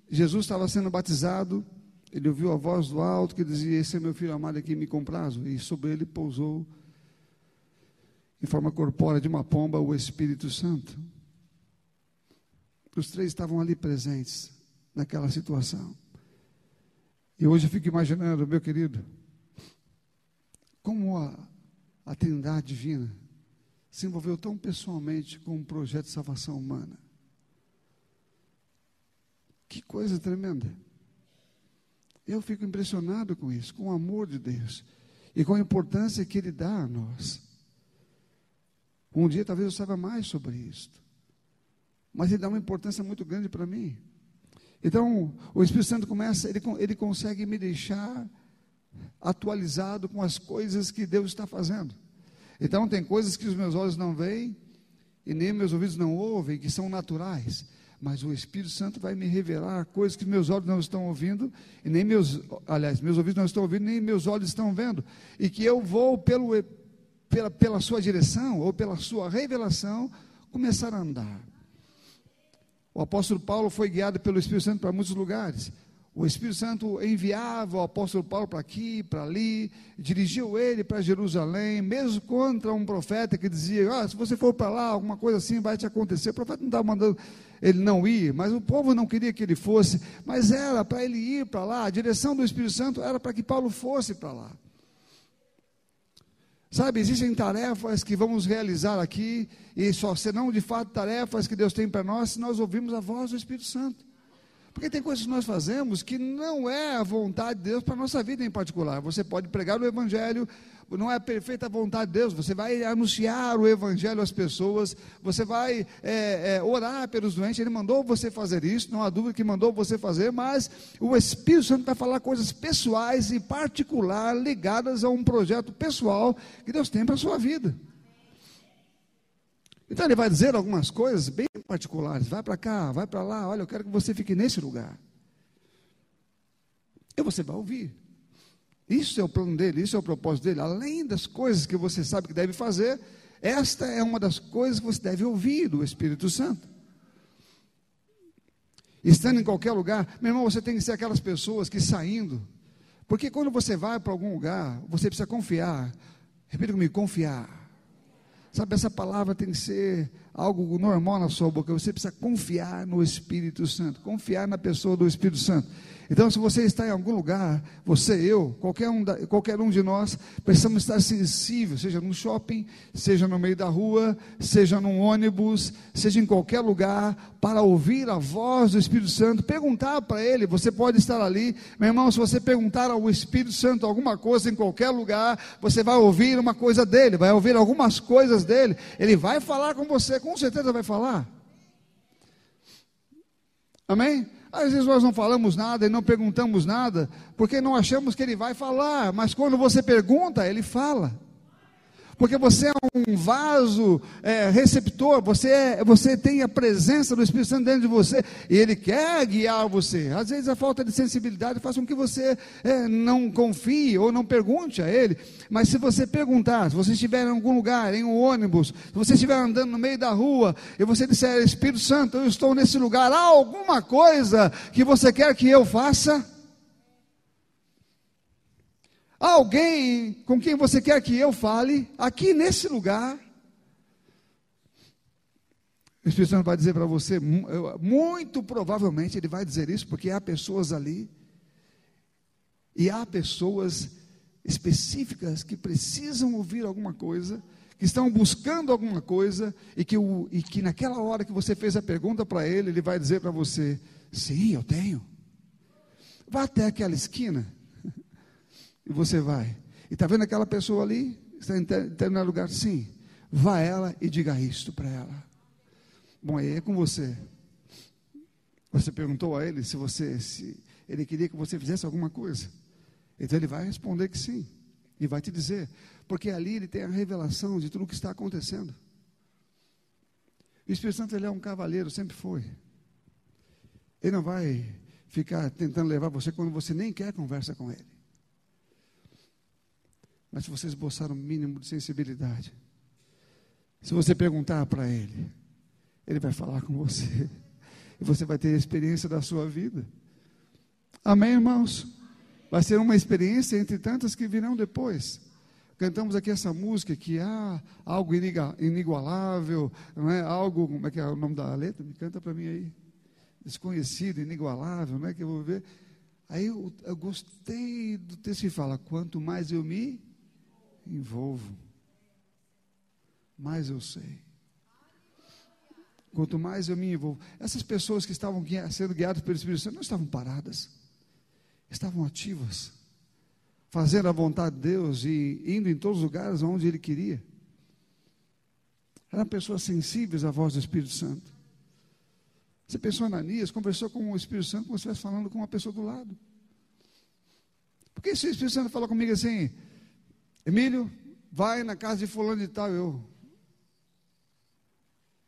[SPEAKER 1] Jesus estava sendo batizado, ele ouviu a voz do alto que dizia: Esse é meu filho amado aqui, me comprazo. E sobre ele pousou, em forma corpórea de uma pomba, o Espírito Santo. Os três estavam ali presentes, naquela situação. E hoje eu fico imaginando, meu querido, como a, a Trindade Divina se envolveu tão pessoalmente com um projeto de salvação humana. Que coisa tremenda. Eu fico impressionado com isso, com o amor de Deus e com a importância que Ele dá a nós. Um dia talvez eu saiba mais sobre isso. Mas ele dá uma importância muito grande para mim. Então, o Espírito Santo começa, ele, ele consegue me deixar atualizado com as coisas que Deus está fazendo. Então, tem coisas que os meus olhos não veem e nem meus ouvidos não ouvem, que são naturais. Mas o Espírito Santo vai me revelar coisas que meus olhos não estão ouvindo, e nem meus, aliás, meus ouvidos não estão ouvindo, nem meus olhos estão vendo. E que eu vou pelo, pela, pela sua direção, ou pela sua revelação, começar a andar. O apóstolo Paulo foi guiado pelo Espírito Santo para muitos lugares. O Espírito Santo enviava o apóstolo Paulo para aqui, para ali, dirigiu ele para Jerusalém, mesmo contra um profeta que dizia: ah, se você for para lá, alguma coisa assim vai te acontecer. O profeta não estava mandando ele não ir, mas o povo não queria que ele fosse, mas era para ele ir para lá, a direção do Espírito Santo era para que Paulo fosse para lá. Sabe, existem tarefas que vamos realizar aqui, e só serão de fato tarefas que Deus tem para nós se nós ouvirmos a voz do Espírito Santo. Porque tem coisas que nós fazemos que não é a vontade de Deus para a nossa vida em particular. Você pode pregar o Evangelho, não é a perfeita vontade de Deus, você vai anunciar o Evangelho às pessoas, você vai é, é, orar pelos doentes, Ele mandou você fazer isso, não há dúvida que mandou você fazer, mas o Espírito Santo vai falar coisas pessoais e particular ligadas a um projeto pessoal que Deus tem para a sua vida. Então ele vai dizer algumas coisas bem particulares, vai para cá, vai para lá, olha, eu quero que você fique nesse lugar. E você vai ouvir. Isso é o plano dele, isso é o propósito dele. Além das coisas que você sabe que deve fazer, esta é uma das coisas que você deve ouvir do Espírito Santo. Estando em qualquer lugar, meu irmão, você tem que ser aquelas pessoas que saindo, porque quando você vai para algum lugar, você precisa confiar. Repita comigo: confiar. Sabe, essa palavra tem que ser algo normal na sua boca. Você precisa confiar no Espírito Santo, confiar na pessoa do Espírito Santo. Então, se você está em algum lugar, você, eu, qualquer um, qualquer um de nós, precisamos estar sensível, seja no shopping, seja no meio da rua, seja num ônibus, seja em qualquer lugar, para ouvir a voz do Espírito Santo, perguntar para Ele, você pode estar ali, meu irmão, se você perguntar ao Espírito Santo alguma coisa em qualquer lugar, você vai ouvir uma coisa dele, vai ouvir algumas coisas dele, ele vai falar com você, com certeza vai falar. Amém? Às vezes nós não falamos nada e não perguntamos nada, porque não achamos que ele vai falar, mas quando você pergunta, ele fala porque você é um vaso é, receptor, você, é, você tem a presença do Espírito Santo dentro de você, e Ele quer guiar você. Às vezes a falta de sensibilidade faz com que você é, não confie ou não pergunte a Ele, mas se você perguntar, se você estiver em algum lugar, em um ônibus, se você estiver andando no meio da rua, e você disser, Espírito Santo, eu estou nesse lugar, há alguma coisa que você quer que eu faça? Alguém com quem você quer que eu fale, aqui nesse lugar, o Espírito Santo vai dizer para você, muito provavelmente ele vai dizer isso, porque há pessoas ali, e há pessoas específicas que precisam ouvir alguma coisa, que estão buscando alguma coisa, e que, o, e que naquela hora que você fez a pergunta para ele, ele vai dizer para você: sim, eu tenho. Vá até aquela esquina e você vai. E está vendo aquela pessoa ali? Está em determinado lugar? Sim. Vá ela e diga isto para ela. Bom, aí é com você. Você perguntou a ele se você se ele queria que você fizesse alguma coisa. Então ele vai responder que sim. E vai te dizer. Porque ali ele tem a revelação de tudo o que está acontecendo. O Espírito Santo ele é um cavaleiro, sempre foi. Ele não vai ficar tentando levar você quando você nem quer conversa com ele. Mas se você esboçar um mínimo de sensibilidade, se você perguntar para ele, ele vai falar com você. E você vai ter a experiência da sua vida. Amém, irmãos? Vai ser uma experiência entre tantas que virão depois. Cantamos aqui essa música que há algo inigualável, não é? Algo, como é que é o nome da letra? Me canta para mim aí. Desconhecido, inigualável, não é que eu vou ver. Aí eu, eu gostei do texto que fala: quanto mais eu me envolvo, mais eu sei. Quanto mais eu me envolvo. Essas pessoas que estavam sendo guiadas pelo Espírito Santo não estavam paradas, estavam ativas, fazendo a vontade de Deus e indo em todos os lugares onde Ele queria. Eram pessoas sensíveis à voz do Espírito Santo. Você pensou Ananias, conversou com o Espírito Santo como se estivesse falando com uma pessoa do lado. Porque se o Espírito Santo falou comigo assim, Emílio, vai na casa de fulano e tal, eu.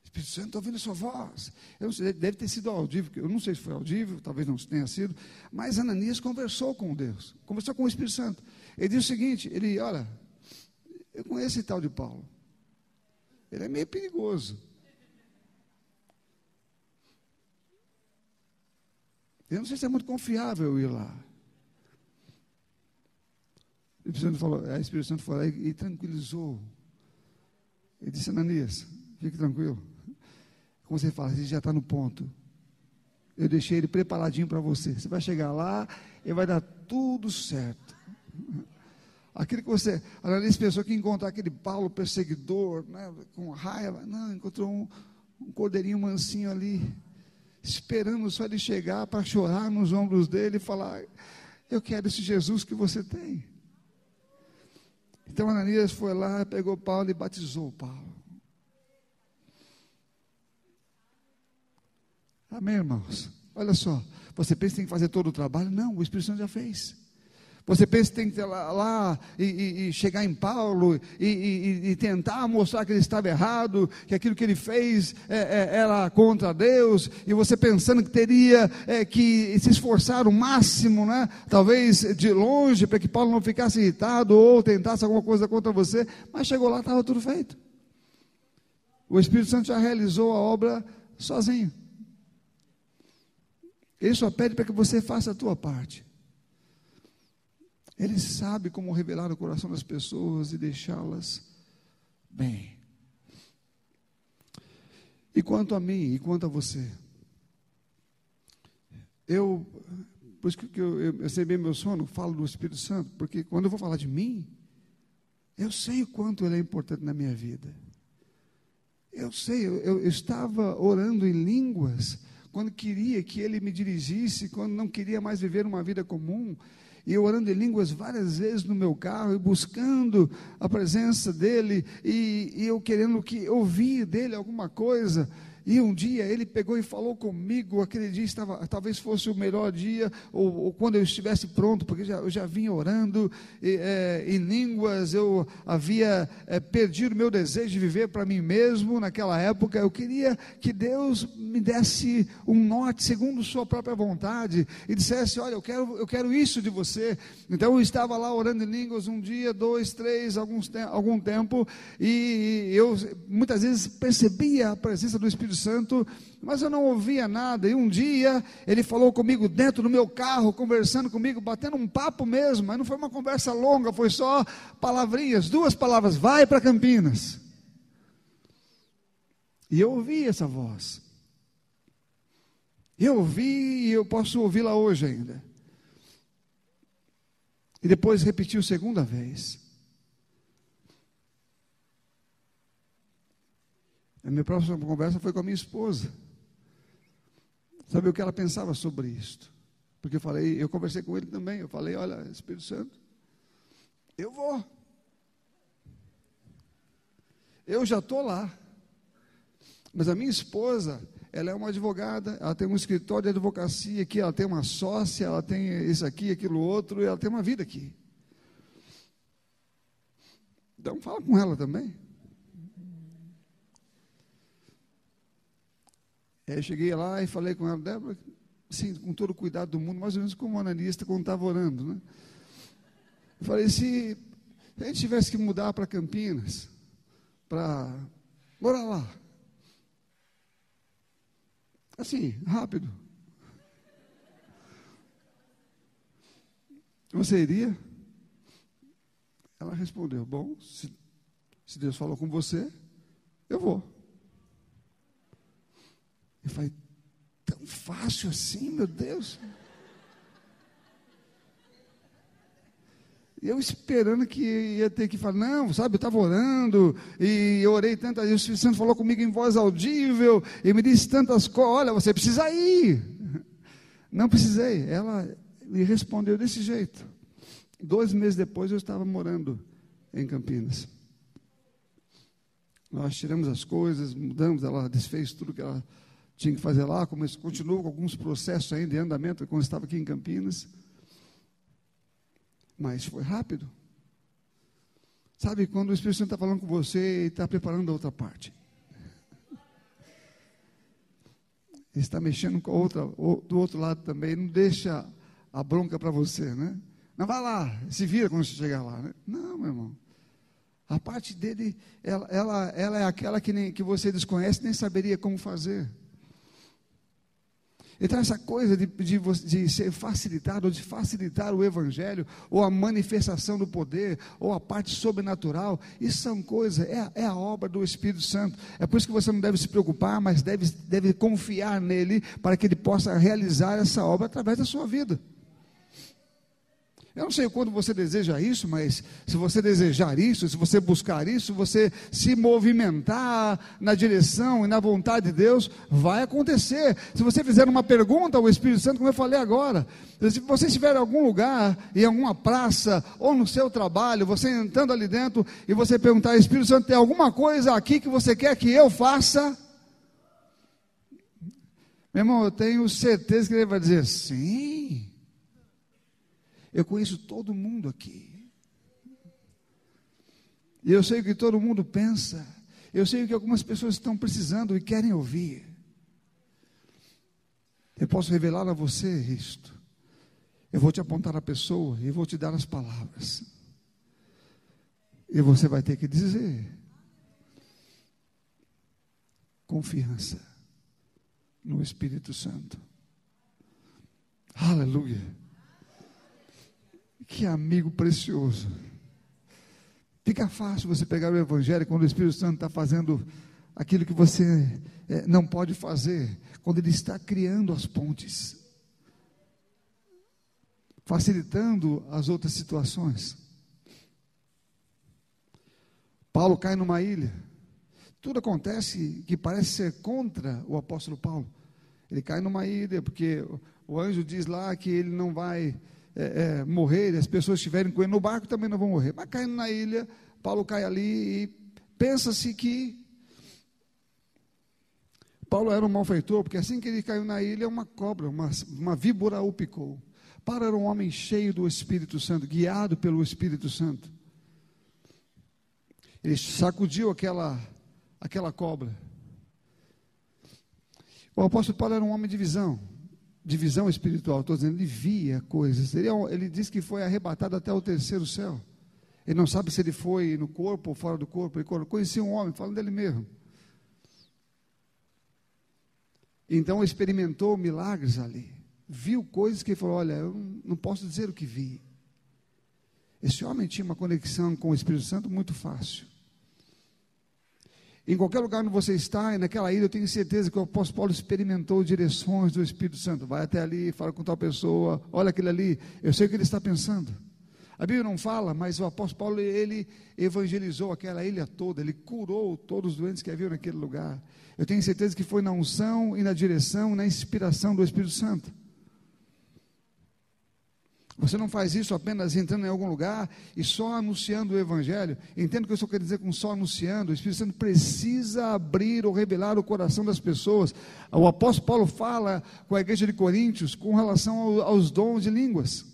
[SPEAKER 1] Espírito Santo, estou ouvindo a sua voz. Sei, deve ter sido audível, eu não sei se foi audível, talvez não tenha sido, mas Ananias conversou com Deus, conversou com o Espírito Santo. Ele disse o seguinte: ele, olha, eu conheço esse tal de Paulo. Ele é meio perigoso. Eu não sei se é muito confiável ir lá. Espírito Santo falou, a Espírito Santo falou e, e tranquilizou. Ele disse, Ananias, fique tranquilo. Como você fala, você já está no ponto. Eu deixei ele preparadinho para você. Você vai chegar lá e vai dar tudo certo. Aquilo que você, Ananias pensou que encontrar aquele Paulo perseguidor, né, com raiva. Não, encontrou um, um cordeirinho mansinho ali esperando só ele chegar para chorar nos ombros dele e falar: Eu quero esse Jesus que você tem. Então Ananias foi lá, pegou Paulo e batizou Paulo. Amém, irmãos? Olha só, você pensa que tem que fazer todo o trabalho? Não, o Espírito Santo já fez. Você pensa que tem que ir lá, lá e, e, e, chegar em Paulo e, e, tentar mostrar que ele estava errado, que aquilo que ele fez é, é, era contra Deus, e você pensando que teria é, que se esforçar o máximo, né? talvez de longe, para que Paulo não ficasse irritado ou tentasse alguma coisa contra você, mas chegou lá, estava tudo feito. O Espírito Santo já realizou a obra sozinho. Ele só pede para que você faça a tua parte. Ele sabe como revelar o coração das pessoas e deixá-las bem. E quanto a mim, e quanto a você? Eu, por isso que eu, eu, eu sei bem meu sono, falo do Espírito Santo, porque quando eu vou falar de mim, eu sei o quanto ele é importante na minha vida. Eu sei, eu, eu, estava orando em línguas quando queria que ele me dirigisse, quando não queria mais viver uma vida comum e eu orando em línguas várias vezes no meu carro, e buscando a presença dele, e, e eu querendo que ouvir dele alguma coisa. E um dia ele pegou e falou comigo, aquele dia estava, talvez fosse o melhor dia, ou, ou quando eu estivesse pronto, porque já, eu já vinha orando e, é, em línguas, eu havia é, perdido meu desejo de viver para mim mesmo naquela época. Eu queria que Deus me desse um norte segundo Sua própria vontade e dissesse: Olha, eu quero, eu quero isso de você. Então eu estava lá orando em línguas um dia, dois, três, alguns, algum tempo, e eu muitas vezes percebia a presença do Espírito Santo, mas eu não ouvia nada. E um dia ele falou comigo dentro do meu carro, conversando comigo, batendo um papo mesmo, mas não foi uma conversa longa, foi só palavrinhas, duas palavras: vai para Campinas. E eu ouvi essa voz. Eu ouvi e eu posso ouvi-la hoje ainda. E depois repetiu segunda vez. A minha próxima conversa foi com a minha esposa. Sabe o que ela pensava sobre isto? Porque eu falei, eu conversei com ele também. Eu falei, olha, Espírito Santo, eu vou. Eu já estou lá. Mas a minha esposa, ela é uma advogada, ela tem um escritório de advocacia aqui, ela tem uma sócia, ela tem isso aqui, aquilo outro, e ela tem uma vida aqui. Então fala com ela também. Eu cheguei lá e falei com ela, Débora, sim, com todo o cuidado do mundo, mais ou menos como o analista quando estava orando, né? Eu falei, se a gente tivesse que mudar para Campinas, para morar lá, assim, rápido, você iria? Ela respondeu, bom, se, se Deus falou com você, eu vou. Eu falei, tão fácil assim, meu Deus. Eu esperando que ia ter que falar, não, sabe, eu estava orando, e eu orei tantas vezes, o Espírito Santo falou comigo em voz audível, e me disse tantas coisas, olha, você precisa ir. Não precisei, ela me respondeu desse jeito. Dois meses depois eu estava morando em Campinas. Nós tiramos as coisas, mudamos, ela desfez tudo que ela tinha que fazer lá, continuou com alguns processos ainda em andamento quando estava aqui em Campinas. Mas foi rápido. Sabe, quando o Espírito Santo está falando com você e está preparando a outra parte. está mexendo com a outra, do outro lado também, não deixa a bronca para você, né? Não vai lá, se vira quando você chegar lá, né? Não, meu irmão. A parte dele, ela, ela, ela é aquela que, nem, que você desconhece, nem saberia como fazer. Então, essa coisa de, de, de, ser facilitado, ou de facilitar o Evangelho, ou a manifestação do poder, ou a parte sobrenatural, isso são coisas, é, é, a obra do Espírito Santo. É por isso que você não deve se preocupar, mas deve, deve confiar nele, para que ele possa realizar essa obra através da sua vida. Eu não sei quando você deseja isso, mas se você desejar isso, se você buscar isso, você se movimentar na direção e na vontade de Deus, vai acontecer. Se você fizer uma pergunta ao Espírito Santo, como eu falei agora, se você estiver em algum lugar, em alguma praça, ou no seu trabalho, você entrando ali dentro e você perguntar, Espírito Santo, tem alguma coisa aqui que você quer que eu faça? Meu irmão, eu tenho certeza que ele vai dizer sim. Eu conheço todo mundo aqui. E eu sei o que todo mundo pensa. Eu sei o que algumas pessoas estão precisando e querem ouvir. Eu posso revelar a você isto. Eu vou te apontar a pessoa e vou te dar as palavras. E você vai ter que dizer. Confiança no Espírito Santo. Aleluia. Que amigo precioso. Fica fácil você pegar o Evangelho quando o Espírito Santo está fazendo aquilo que você é, não pode fazer, quando ele está criando as pontes, facilitando as outras situações. Paulo cai numa ilha. Tudo acontece que parece ser contra o apóstolo Paulo. Ele cai numa ilha porque o anjo diz lá que ele não vai é, é, morrer, as pessoas estiverem com ele no barco também não vão morrer. Mas caindo na ilha, Paulo cai ali e pensa-se que Paulo era um malfeitor, porque assim que ele caiu na ilha, uma cobra, uma, uma víbora o picou. Paulo era um homem cheio do Espírito Santo, guiado pelo Espírito Santo. Ele sacudiu aquela, aquela cobra. O apóstolo Paulo era um homem de visão de visão espiritual, estou dizendo, ele via coisas. Ele, é ele diz que foi arrebatado até o terceiro céu. Ele não sabe se ele foi no corpo ou fora do corpo. Ele conhecia um homem, falando dele mesmo. Então experimentou milagres ali. Viu coisas que ele falou: Olha, eu não posso dizer o que vi. Esse homem tinha uma conexão com o Espírito Santo muito fácil. Em qualquer lugar onde você está, e naquela ilha, eu tenho certeza que o apóstolo Paulo experimentou direções do Espírito Santo. Vai até ali, fala com tal pessoa, olha aquele ali, eu sei o que ele está pensando. A Bíblia não fala, mas o apóstolo Paulo, ele evangelizou aquela ilha toda, ele curou todos os doentes que haviam naquele lugar. Eu tenho certeza que foi na unção e na direção, na inspiração do Espírito Santo. Você não faz isso apenas entrando em algum lugar e só anunciando o Evangelho. Entendo o que eu estou querendo dizer com só anunciando. O Espírito Santo precisa abrir ou revelar o coração das pessoas. O apóstolo Paulo fala com a igreja de Coríntios com relação aos dons de línguas.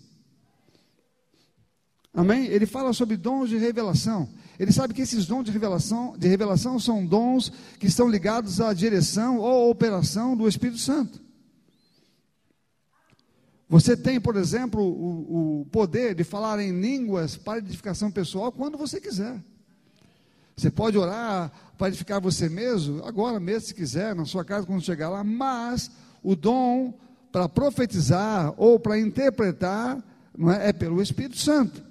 [SPEAKER 1] Amém? Ele fala sobre dons de revelação. Ele sabe que esses dons de revelação, de revelação são dons que estão ligados à direção ou à operação do Espírito Santo. Você tem, por exemplo, o, o, poder de falar em línguas para edificação pessoal quando você quiser. Você pode orar para edificar você mesmo, agora mesmo, se quiser, na sua casa, quando chegar lá, mas o dom para profetizar ou para interpretar é, é pelo Espírito Santo.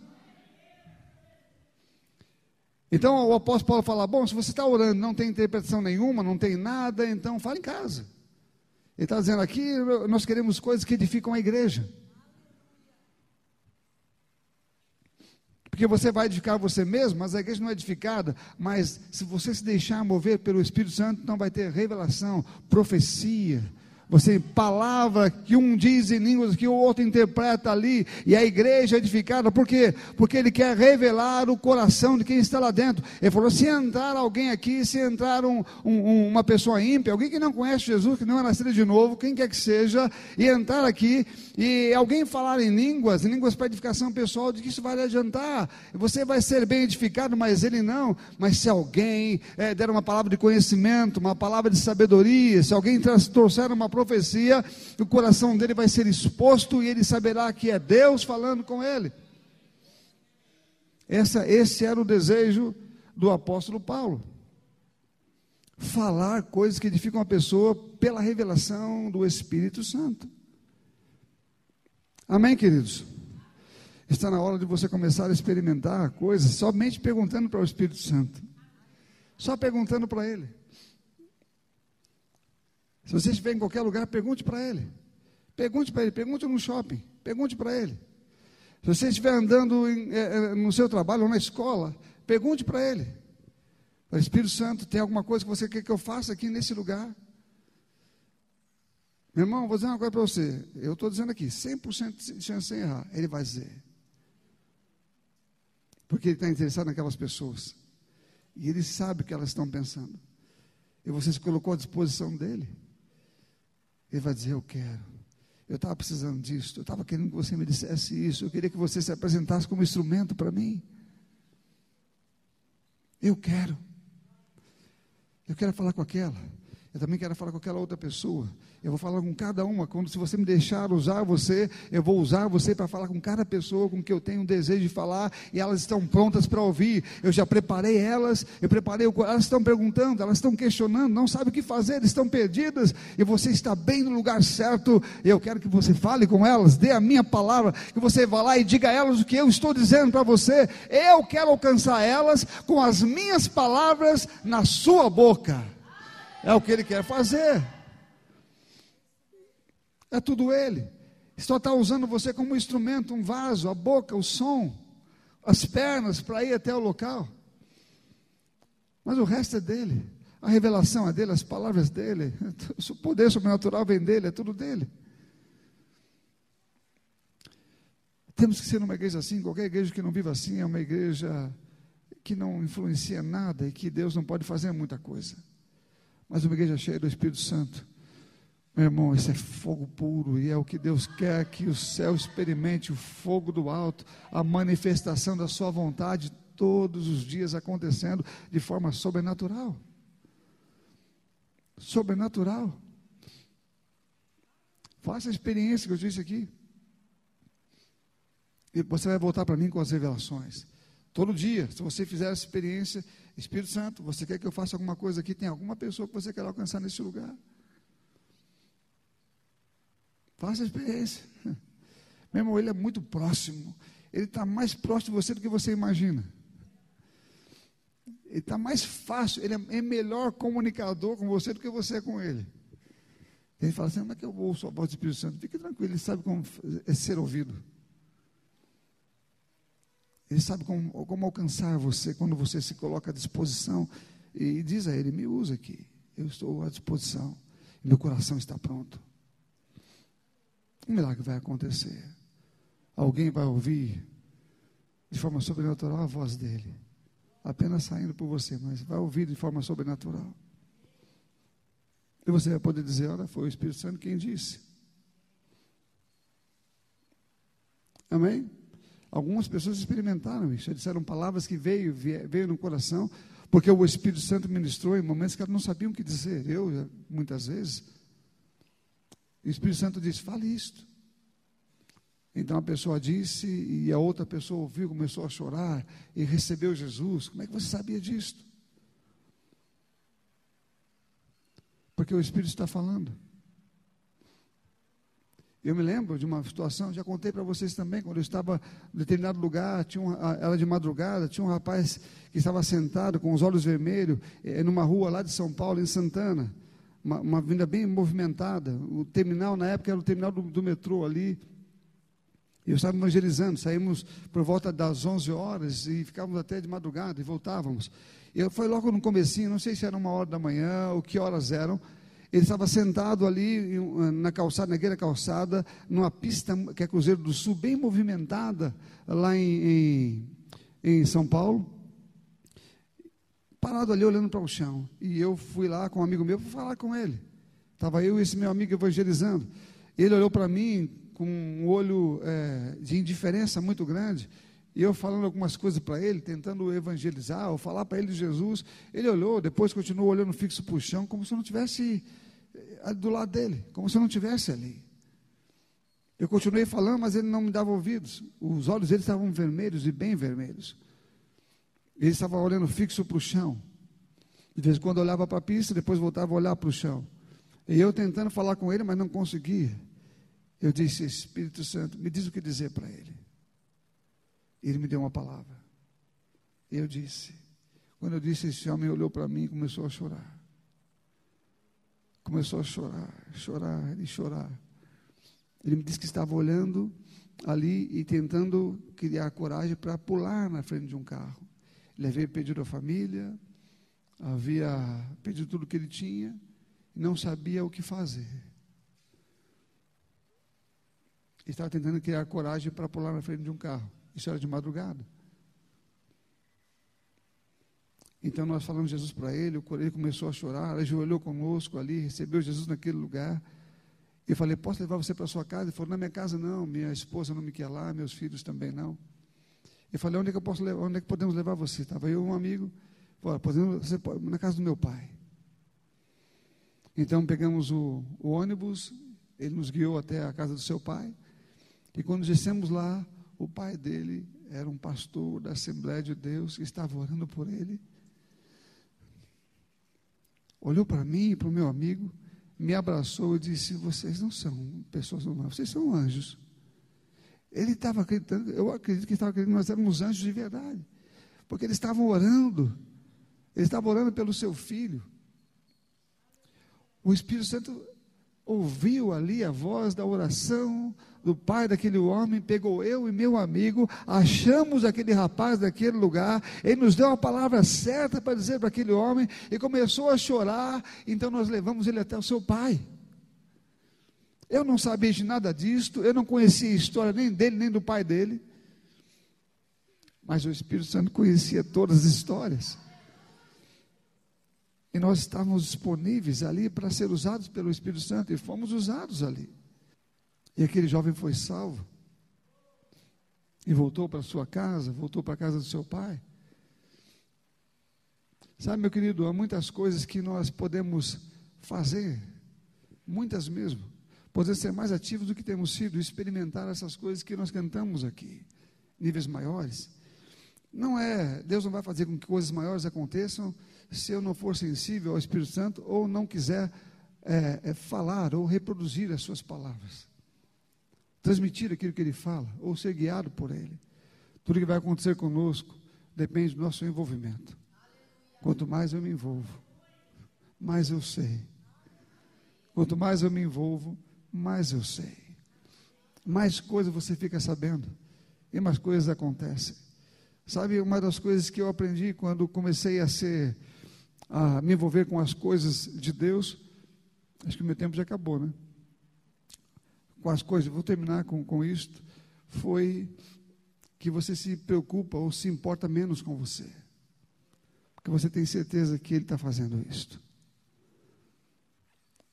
[SPEAKER 1] Então o apóstolo Paulo fala: bom, se você está orando, não tem interpretação nenhuma, não tem nada, então fala em casa. Ele está dizendo aqui: nós queremos coisas que edificam a igreja. Porque você vai edificar você mesmo, mas a igreja não é edificada. Mas se você se deixar mover pelo Espírito Santo, então vai ter revelação, profecia, Você palavra que um diz em línguas que o outro interpreta ali, e a igreja é edificada, por quê? Porque ele quer revelar o coração de quem está lá dentro. Ele falou: se entrar alguém aqui, se entrar um, um, uma pessoa ímpia, alguém que não conhece Jesus, que não é nascido de novo, quem quer que seja, e entrar aqui, e alguém falar em línguas, em línguas para edificação pessoal, de que isso vai adiantar. Você vai ser bem edificado, mas ele não. Mas se alguém é, der uma palavra de conhecimento, uma palavra de sabedoria, se alguém trouxer uma profecia, o coração dele vai ser exposto e ele saberá que é Deus falando com ele. Essa, esse era o desejo do apóstolo Paulo. Falar coisas que edificam a pessoa pela revelação do Espírito Santo. Amém, queridos? Está na hora de você começar a experimentar coisas somente perguntando para o Espírito Santo. Só perguntando para Ele. Se você estiver em qualquer lugar, pergunte para ele. Pergunte para ele, pergunte no shopping, pergunte para ele. Se você estiver andando em, é, no seu trabalho ou na escola, pergunte para ele. Espírito Santo, tem alguma coisa que você quer que eu faça aqui nesse lugar? Meu irmão, vou dizer uma coisa para você. Eu estou dizendo aqui, 100% de chance de errar. Ele vai dizer. Porque ele está interessado naquelas pessoas. E ele sabe o que elas estão pensando. E você se colocou à disposição dele. Ele vai dizer: Eu quero. Eu estava precisando disso. Eu estava querendo que você me dissesse isso. Eu queria que você se apresentasse como instrumento para mim. Eu quero. Eu quero falar com aquela. Eu também quero falar com aquela outra pessoa. Eu vou falar com cada uma. Quando se você me deixar usar você, eu vou usar você para falar com cada pessoa com que eu tenho um desejo de falar e elas estão prontas para ouvir. Eu já preparei elas, eu preparei o elas estão perguntando, elas estão questionando, não sabem o que fazer, estão perdidas e você está bem no lugar certo. Eu quero que você fale com elas, dê a minha palavra, que você vá lá e diga a elas o que eu estou dizendo para você. Eu quero alcançar elas com as minhas palavras na sua boca. É o que ele quer fazer. É tudo Ele. Só está usando você como instrumento, um vaso, a boca, o som, as pernas para ir até o local. Mas o resto é dele. A revelação é dele, as palavras dele. O poder sobrenatural vem dele, é tudo dele. Temos que ser uma igreja assim. Qualquer igreja que não viva assim é uma igreja que não influencia nada e que Deus não pode fazer muita coisa. Mas uma igreja cheia do Espírito Santo meu irmão, isso é fogo puro e é o que Deus quer que o céu experimente o fogo do alto, a manifestação da sua vontade todos os dias acontecendo de forma sobrenatural. Sobrenatural. Faça a experiência que eu disse aqui. E você vai voltar para mim com as revelações. Todo dia, se você fizer essa experiência, Espírito Santo, você quer que eu faça alguma coisa aqui? Tem alguma pessoa que você quer alcançar nesse lugar? Faça a experiência. Meu irmão, ele é muito próximo. Ele está mais próximo de você do que você imagina. Ele está mais fácil, ele é, melhor comunicador com você do que você é com ele. Ele fala assim: como é que eu ouço a voz do Espírito Santo? Fique tranquilo, ele sabe como é ser ouvido. Ele sabe como, como alcançar você quando você se coloca à disposição e diz a ele: me usa aqui, eu estou à disposição, meu coração está pronto um milagre vai acontecer. Alguém vai ouvir de forma sobrenatural a voz dele, apenas saindo por você, mas vai ouvir de forma sobrenatural. E você vai poder dizer: Olha, foi o Espírito Santo quem disse. Amém? Algumas pessoas experimentaram isso, disseram palavras que veio, veio no coração, porque o Espírito Santo ministrou em momentos que elas não sabiam o que dizer. Eu, muitas vezes, o Espírito Santo disse: fale isto. Então a pessoa disse, e a outra pessoa ouviu, começou a chorar e recebeu Jesus. Como é que você sabia disto? Porque o Espírito está falando. Eu me lembro de uma situação, já contei para vocês também, quando eu estava em determinado lugar, tinha uma, era de madrugada, tinha um rapaz que estava sentado com os olhos vermelhos, eh, numa rua lá de São Paulo, em Santana uma, uma vinda bem movimentada. O terminal, na época, era o terminal do, do metrô ali. Eu estava evangelizando, saímos por volta das 11 horas e ficávamos até de madrugada e voltávamos. Eu foi logo no comecinho, não sei se era uma hora da manhã ou que horas eram. Ele estava sentado ali na calçada, naquela calçada, numa pista que é Cruzeiro do Sul, bem movimentada, lá em, em, em São Paulo. Parado ali olhando para o chão. E eu fui lá com um amigo meu para falar com ele. Estava eu e esse meu amigo evangelizando. Ele olhou para mim com um olho é, de indiferença muito grande. E eu falando algumas coisas para ele, tentando evangelizar, ou falar para ele de Jesus. Ele olhou, depois continuou olhando fixo para o chão, como se eu não tivesse eh, do lado dele, como se eu não tivesse ali. Eu continuei falando, mas ele não me dava ouvidos. Os olhos dele estavam vermelhos e bem vermelhos. Ele estava olhando fixo para o chão. De vez em quando olhava para a pista, depois voltava a olhar para o chão. E eu tentando falar com ele, mas não conseguia. Eu disse, Espírito Santo, me diz o que dizer para ele. Ele me deu uma palavra. Eu disse. Quando eu disse, esse homem olhou para mim e começou a chorar. Começou a chorar, chorar e chorar. Ele me disse que estava olhando ali e tentando criar coragem para pular na frente de um carro. Ele havia pedido a família, havia pedido tudo que ele tinha e não sabia o que fazer. Ele estava tentando criar coragem para pular na frente de um carro. Isso era de madrugada. Então nós falamos Jesus para ele, ele começou a chorar, ajoelhou conosco ali, recebeu Jesus naquele lugar. Eu falei, posso levar você para sua casa? Ele falou, na minha casa não, minha esposa não me quer lá, meus filhos também não. Eu falei, onde é que eu posso levar, onde é que podemos levar você? Estava eu e um amigo, podemos, você pode, na casa do meu pai. Então pegamos o, o ônibus, ele nos guiou até a casa do seu pai. E quando descemos lá, o pai dele era um pastor da Assembleia de Deus que estava orando por ele. Olhou para mim e para o meu amigo, me abraçou e disse: Vocês não são pessoas normais, vocês são anjos. Ele estava acreditando, eu acredito que estava acreditando que nós éramos anjos de verdade, porque eles estavam orando, eles estavam orando pelo seu filho. O Espírito Santo ouviu ali a voz da oração do pai daquele homem, pegou eu e meu amigo, achamos aquele rapaz daquele lugar, ele nos deu a palavra certa para dizer para aquele homem e começou a chorar, então nós levamos ele até o seu pai. Eu não sabia de nada disto, eu não conhecia a história nem dele, nem do pai dele, mas o Espírito Santo conhecia todas as histórias. E nós estávamos disponíveis ali para ser usados pelo Espírito Santo e fomos usados ali. E aquele jovem foi salvo. E voltou para sua casa, voltou para a casa do seu pai. Sabe, meu querido, há muitas coisas que nós podemos fazer, muitas mesmo. Podemos ser mais ativos do que temos sido, experimentar essas coisas que nós cantamos aqui, níveis maiores. Não é, Deus não vai fazer com que coisas maiores aconteçam se eu não for sensível ao Espírito Santo ou não quiser é, é, falar ou reproduzir as suas palavras, transmitir aquilo que ele fala ou ser guiado por ele. Tudo que vai acontecer conosco depende do nosso envolvimento. Quanto mais eu me envolvo, mais eu sei. Quanto mais eu me envolvo, mais eu sei. Mais coisas você fica sabendo e mais coisas acontecem. Sabe, uma das coisas que eu aprendi quando comecei a ser a me envolver com as coisas de Deus, acho que o meu tempo já acabou, né? Com as coisas, vou terminar com, com isto, foi que você se preocupa ou se importa menos com você. Porque você tem certeza que Ele está fazendo isto.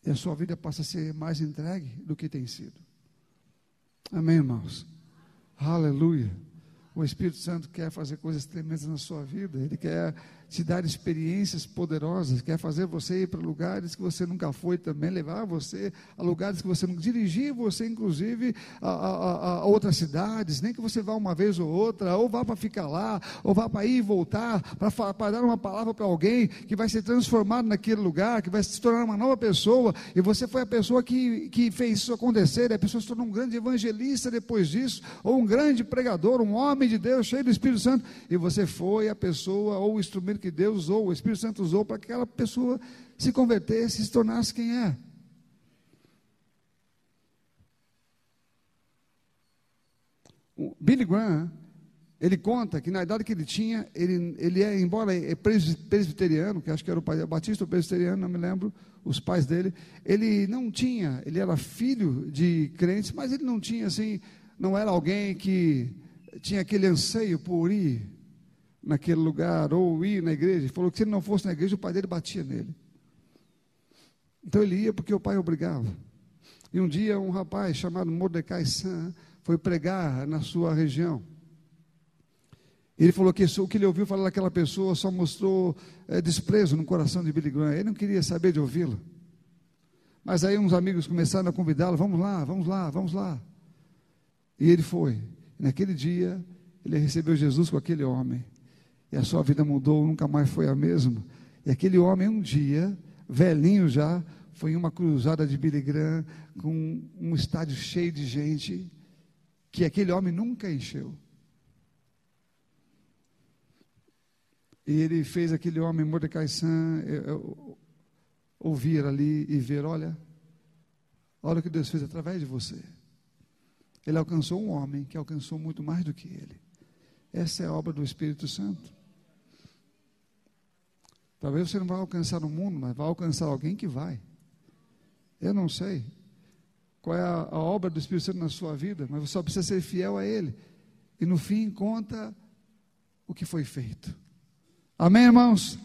[SPEAKER 1] E a sua vida passa a ser mais entregue do que tem sido. Amém, irmãos? Aleluia. O Espírito Santo quer fazer coisas tremendas na sua vida. Ele quer te dar experiências poderosas, quer fazer você ir para lugares que você nunca foi também, levar você a lugares que você nunca dirigir você, inclusive, a, a, a, outras cidades, nem que você vá uma vez ou outra, ou vá para ficar lá, ou vá para ir e voltar, para dar uma palavra para alguém que vai ser transformado naquele lugar, que vai se tornar uma nova pessoa, e você foi a pessoa que, que fez isso acontecer, e a pessoa se tornou um grande evangelista depois disso, ou um grande pregador, um homem de Deus, cheio do Espírito Santo, e você foi a pessoa ou o instrumento que Deus usou, o Espírito Santo usou para que aquela pessoa se convertesse se tornasse quem é. O Billy Graham, Ele conta que na idade que ele tinha, ele, ele é, embora é presbiteriano, que acho que era o pai batista ou presbiteriano, não me lembro, os pais dele, ele não tinha, ele era filho de crentes, mas ele não tinha assim, não era alguém que tinha aquele anseio por ir naquele lugar ou ir na igreja. Ele falou que se ele não fosse na igreja, o pai dele batia nele. Então ele ia porque o pai obrigava. E um dia um rapaz chamado Mordecai San foi pregar na sua região. Ele falou que o que ele ouviu falar daquela pessoa só mostrou é, desprezo no coração de Billy Graham. Ele não queria saber de ouvi-lo. Mas aí uns amigos começaram a convidá-lo: vamos lá, vamos lá, vamos lá. E ele foi. Naquele dia, ele recebeu Jesus com aquele homem. E a sua vida mudou, nunca mais foi a mesma. E aquele homem, um dia, velhinho já, foi em uma cruzada de Billy Graham, com um estádio cheio de gente, que aquele homem nunca encheu. E ele fez aquele homem, Mordecai San, ouvir ali e ver: olha, olha o que Deus fez através de você. Ele alcançou um homem que alcançou muito mais do que ele. Essa é a obra do Espírito Santo. Talvez você não vá alcançar o mundo, mas vai alcançar alguém que vai. Eu não sei qual é a, a obra do Espírito Santo na sua vida, mas você só precisa ser fiel a Ele. E no fim conta o que foi feito. Amém, irmãos?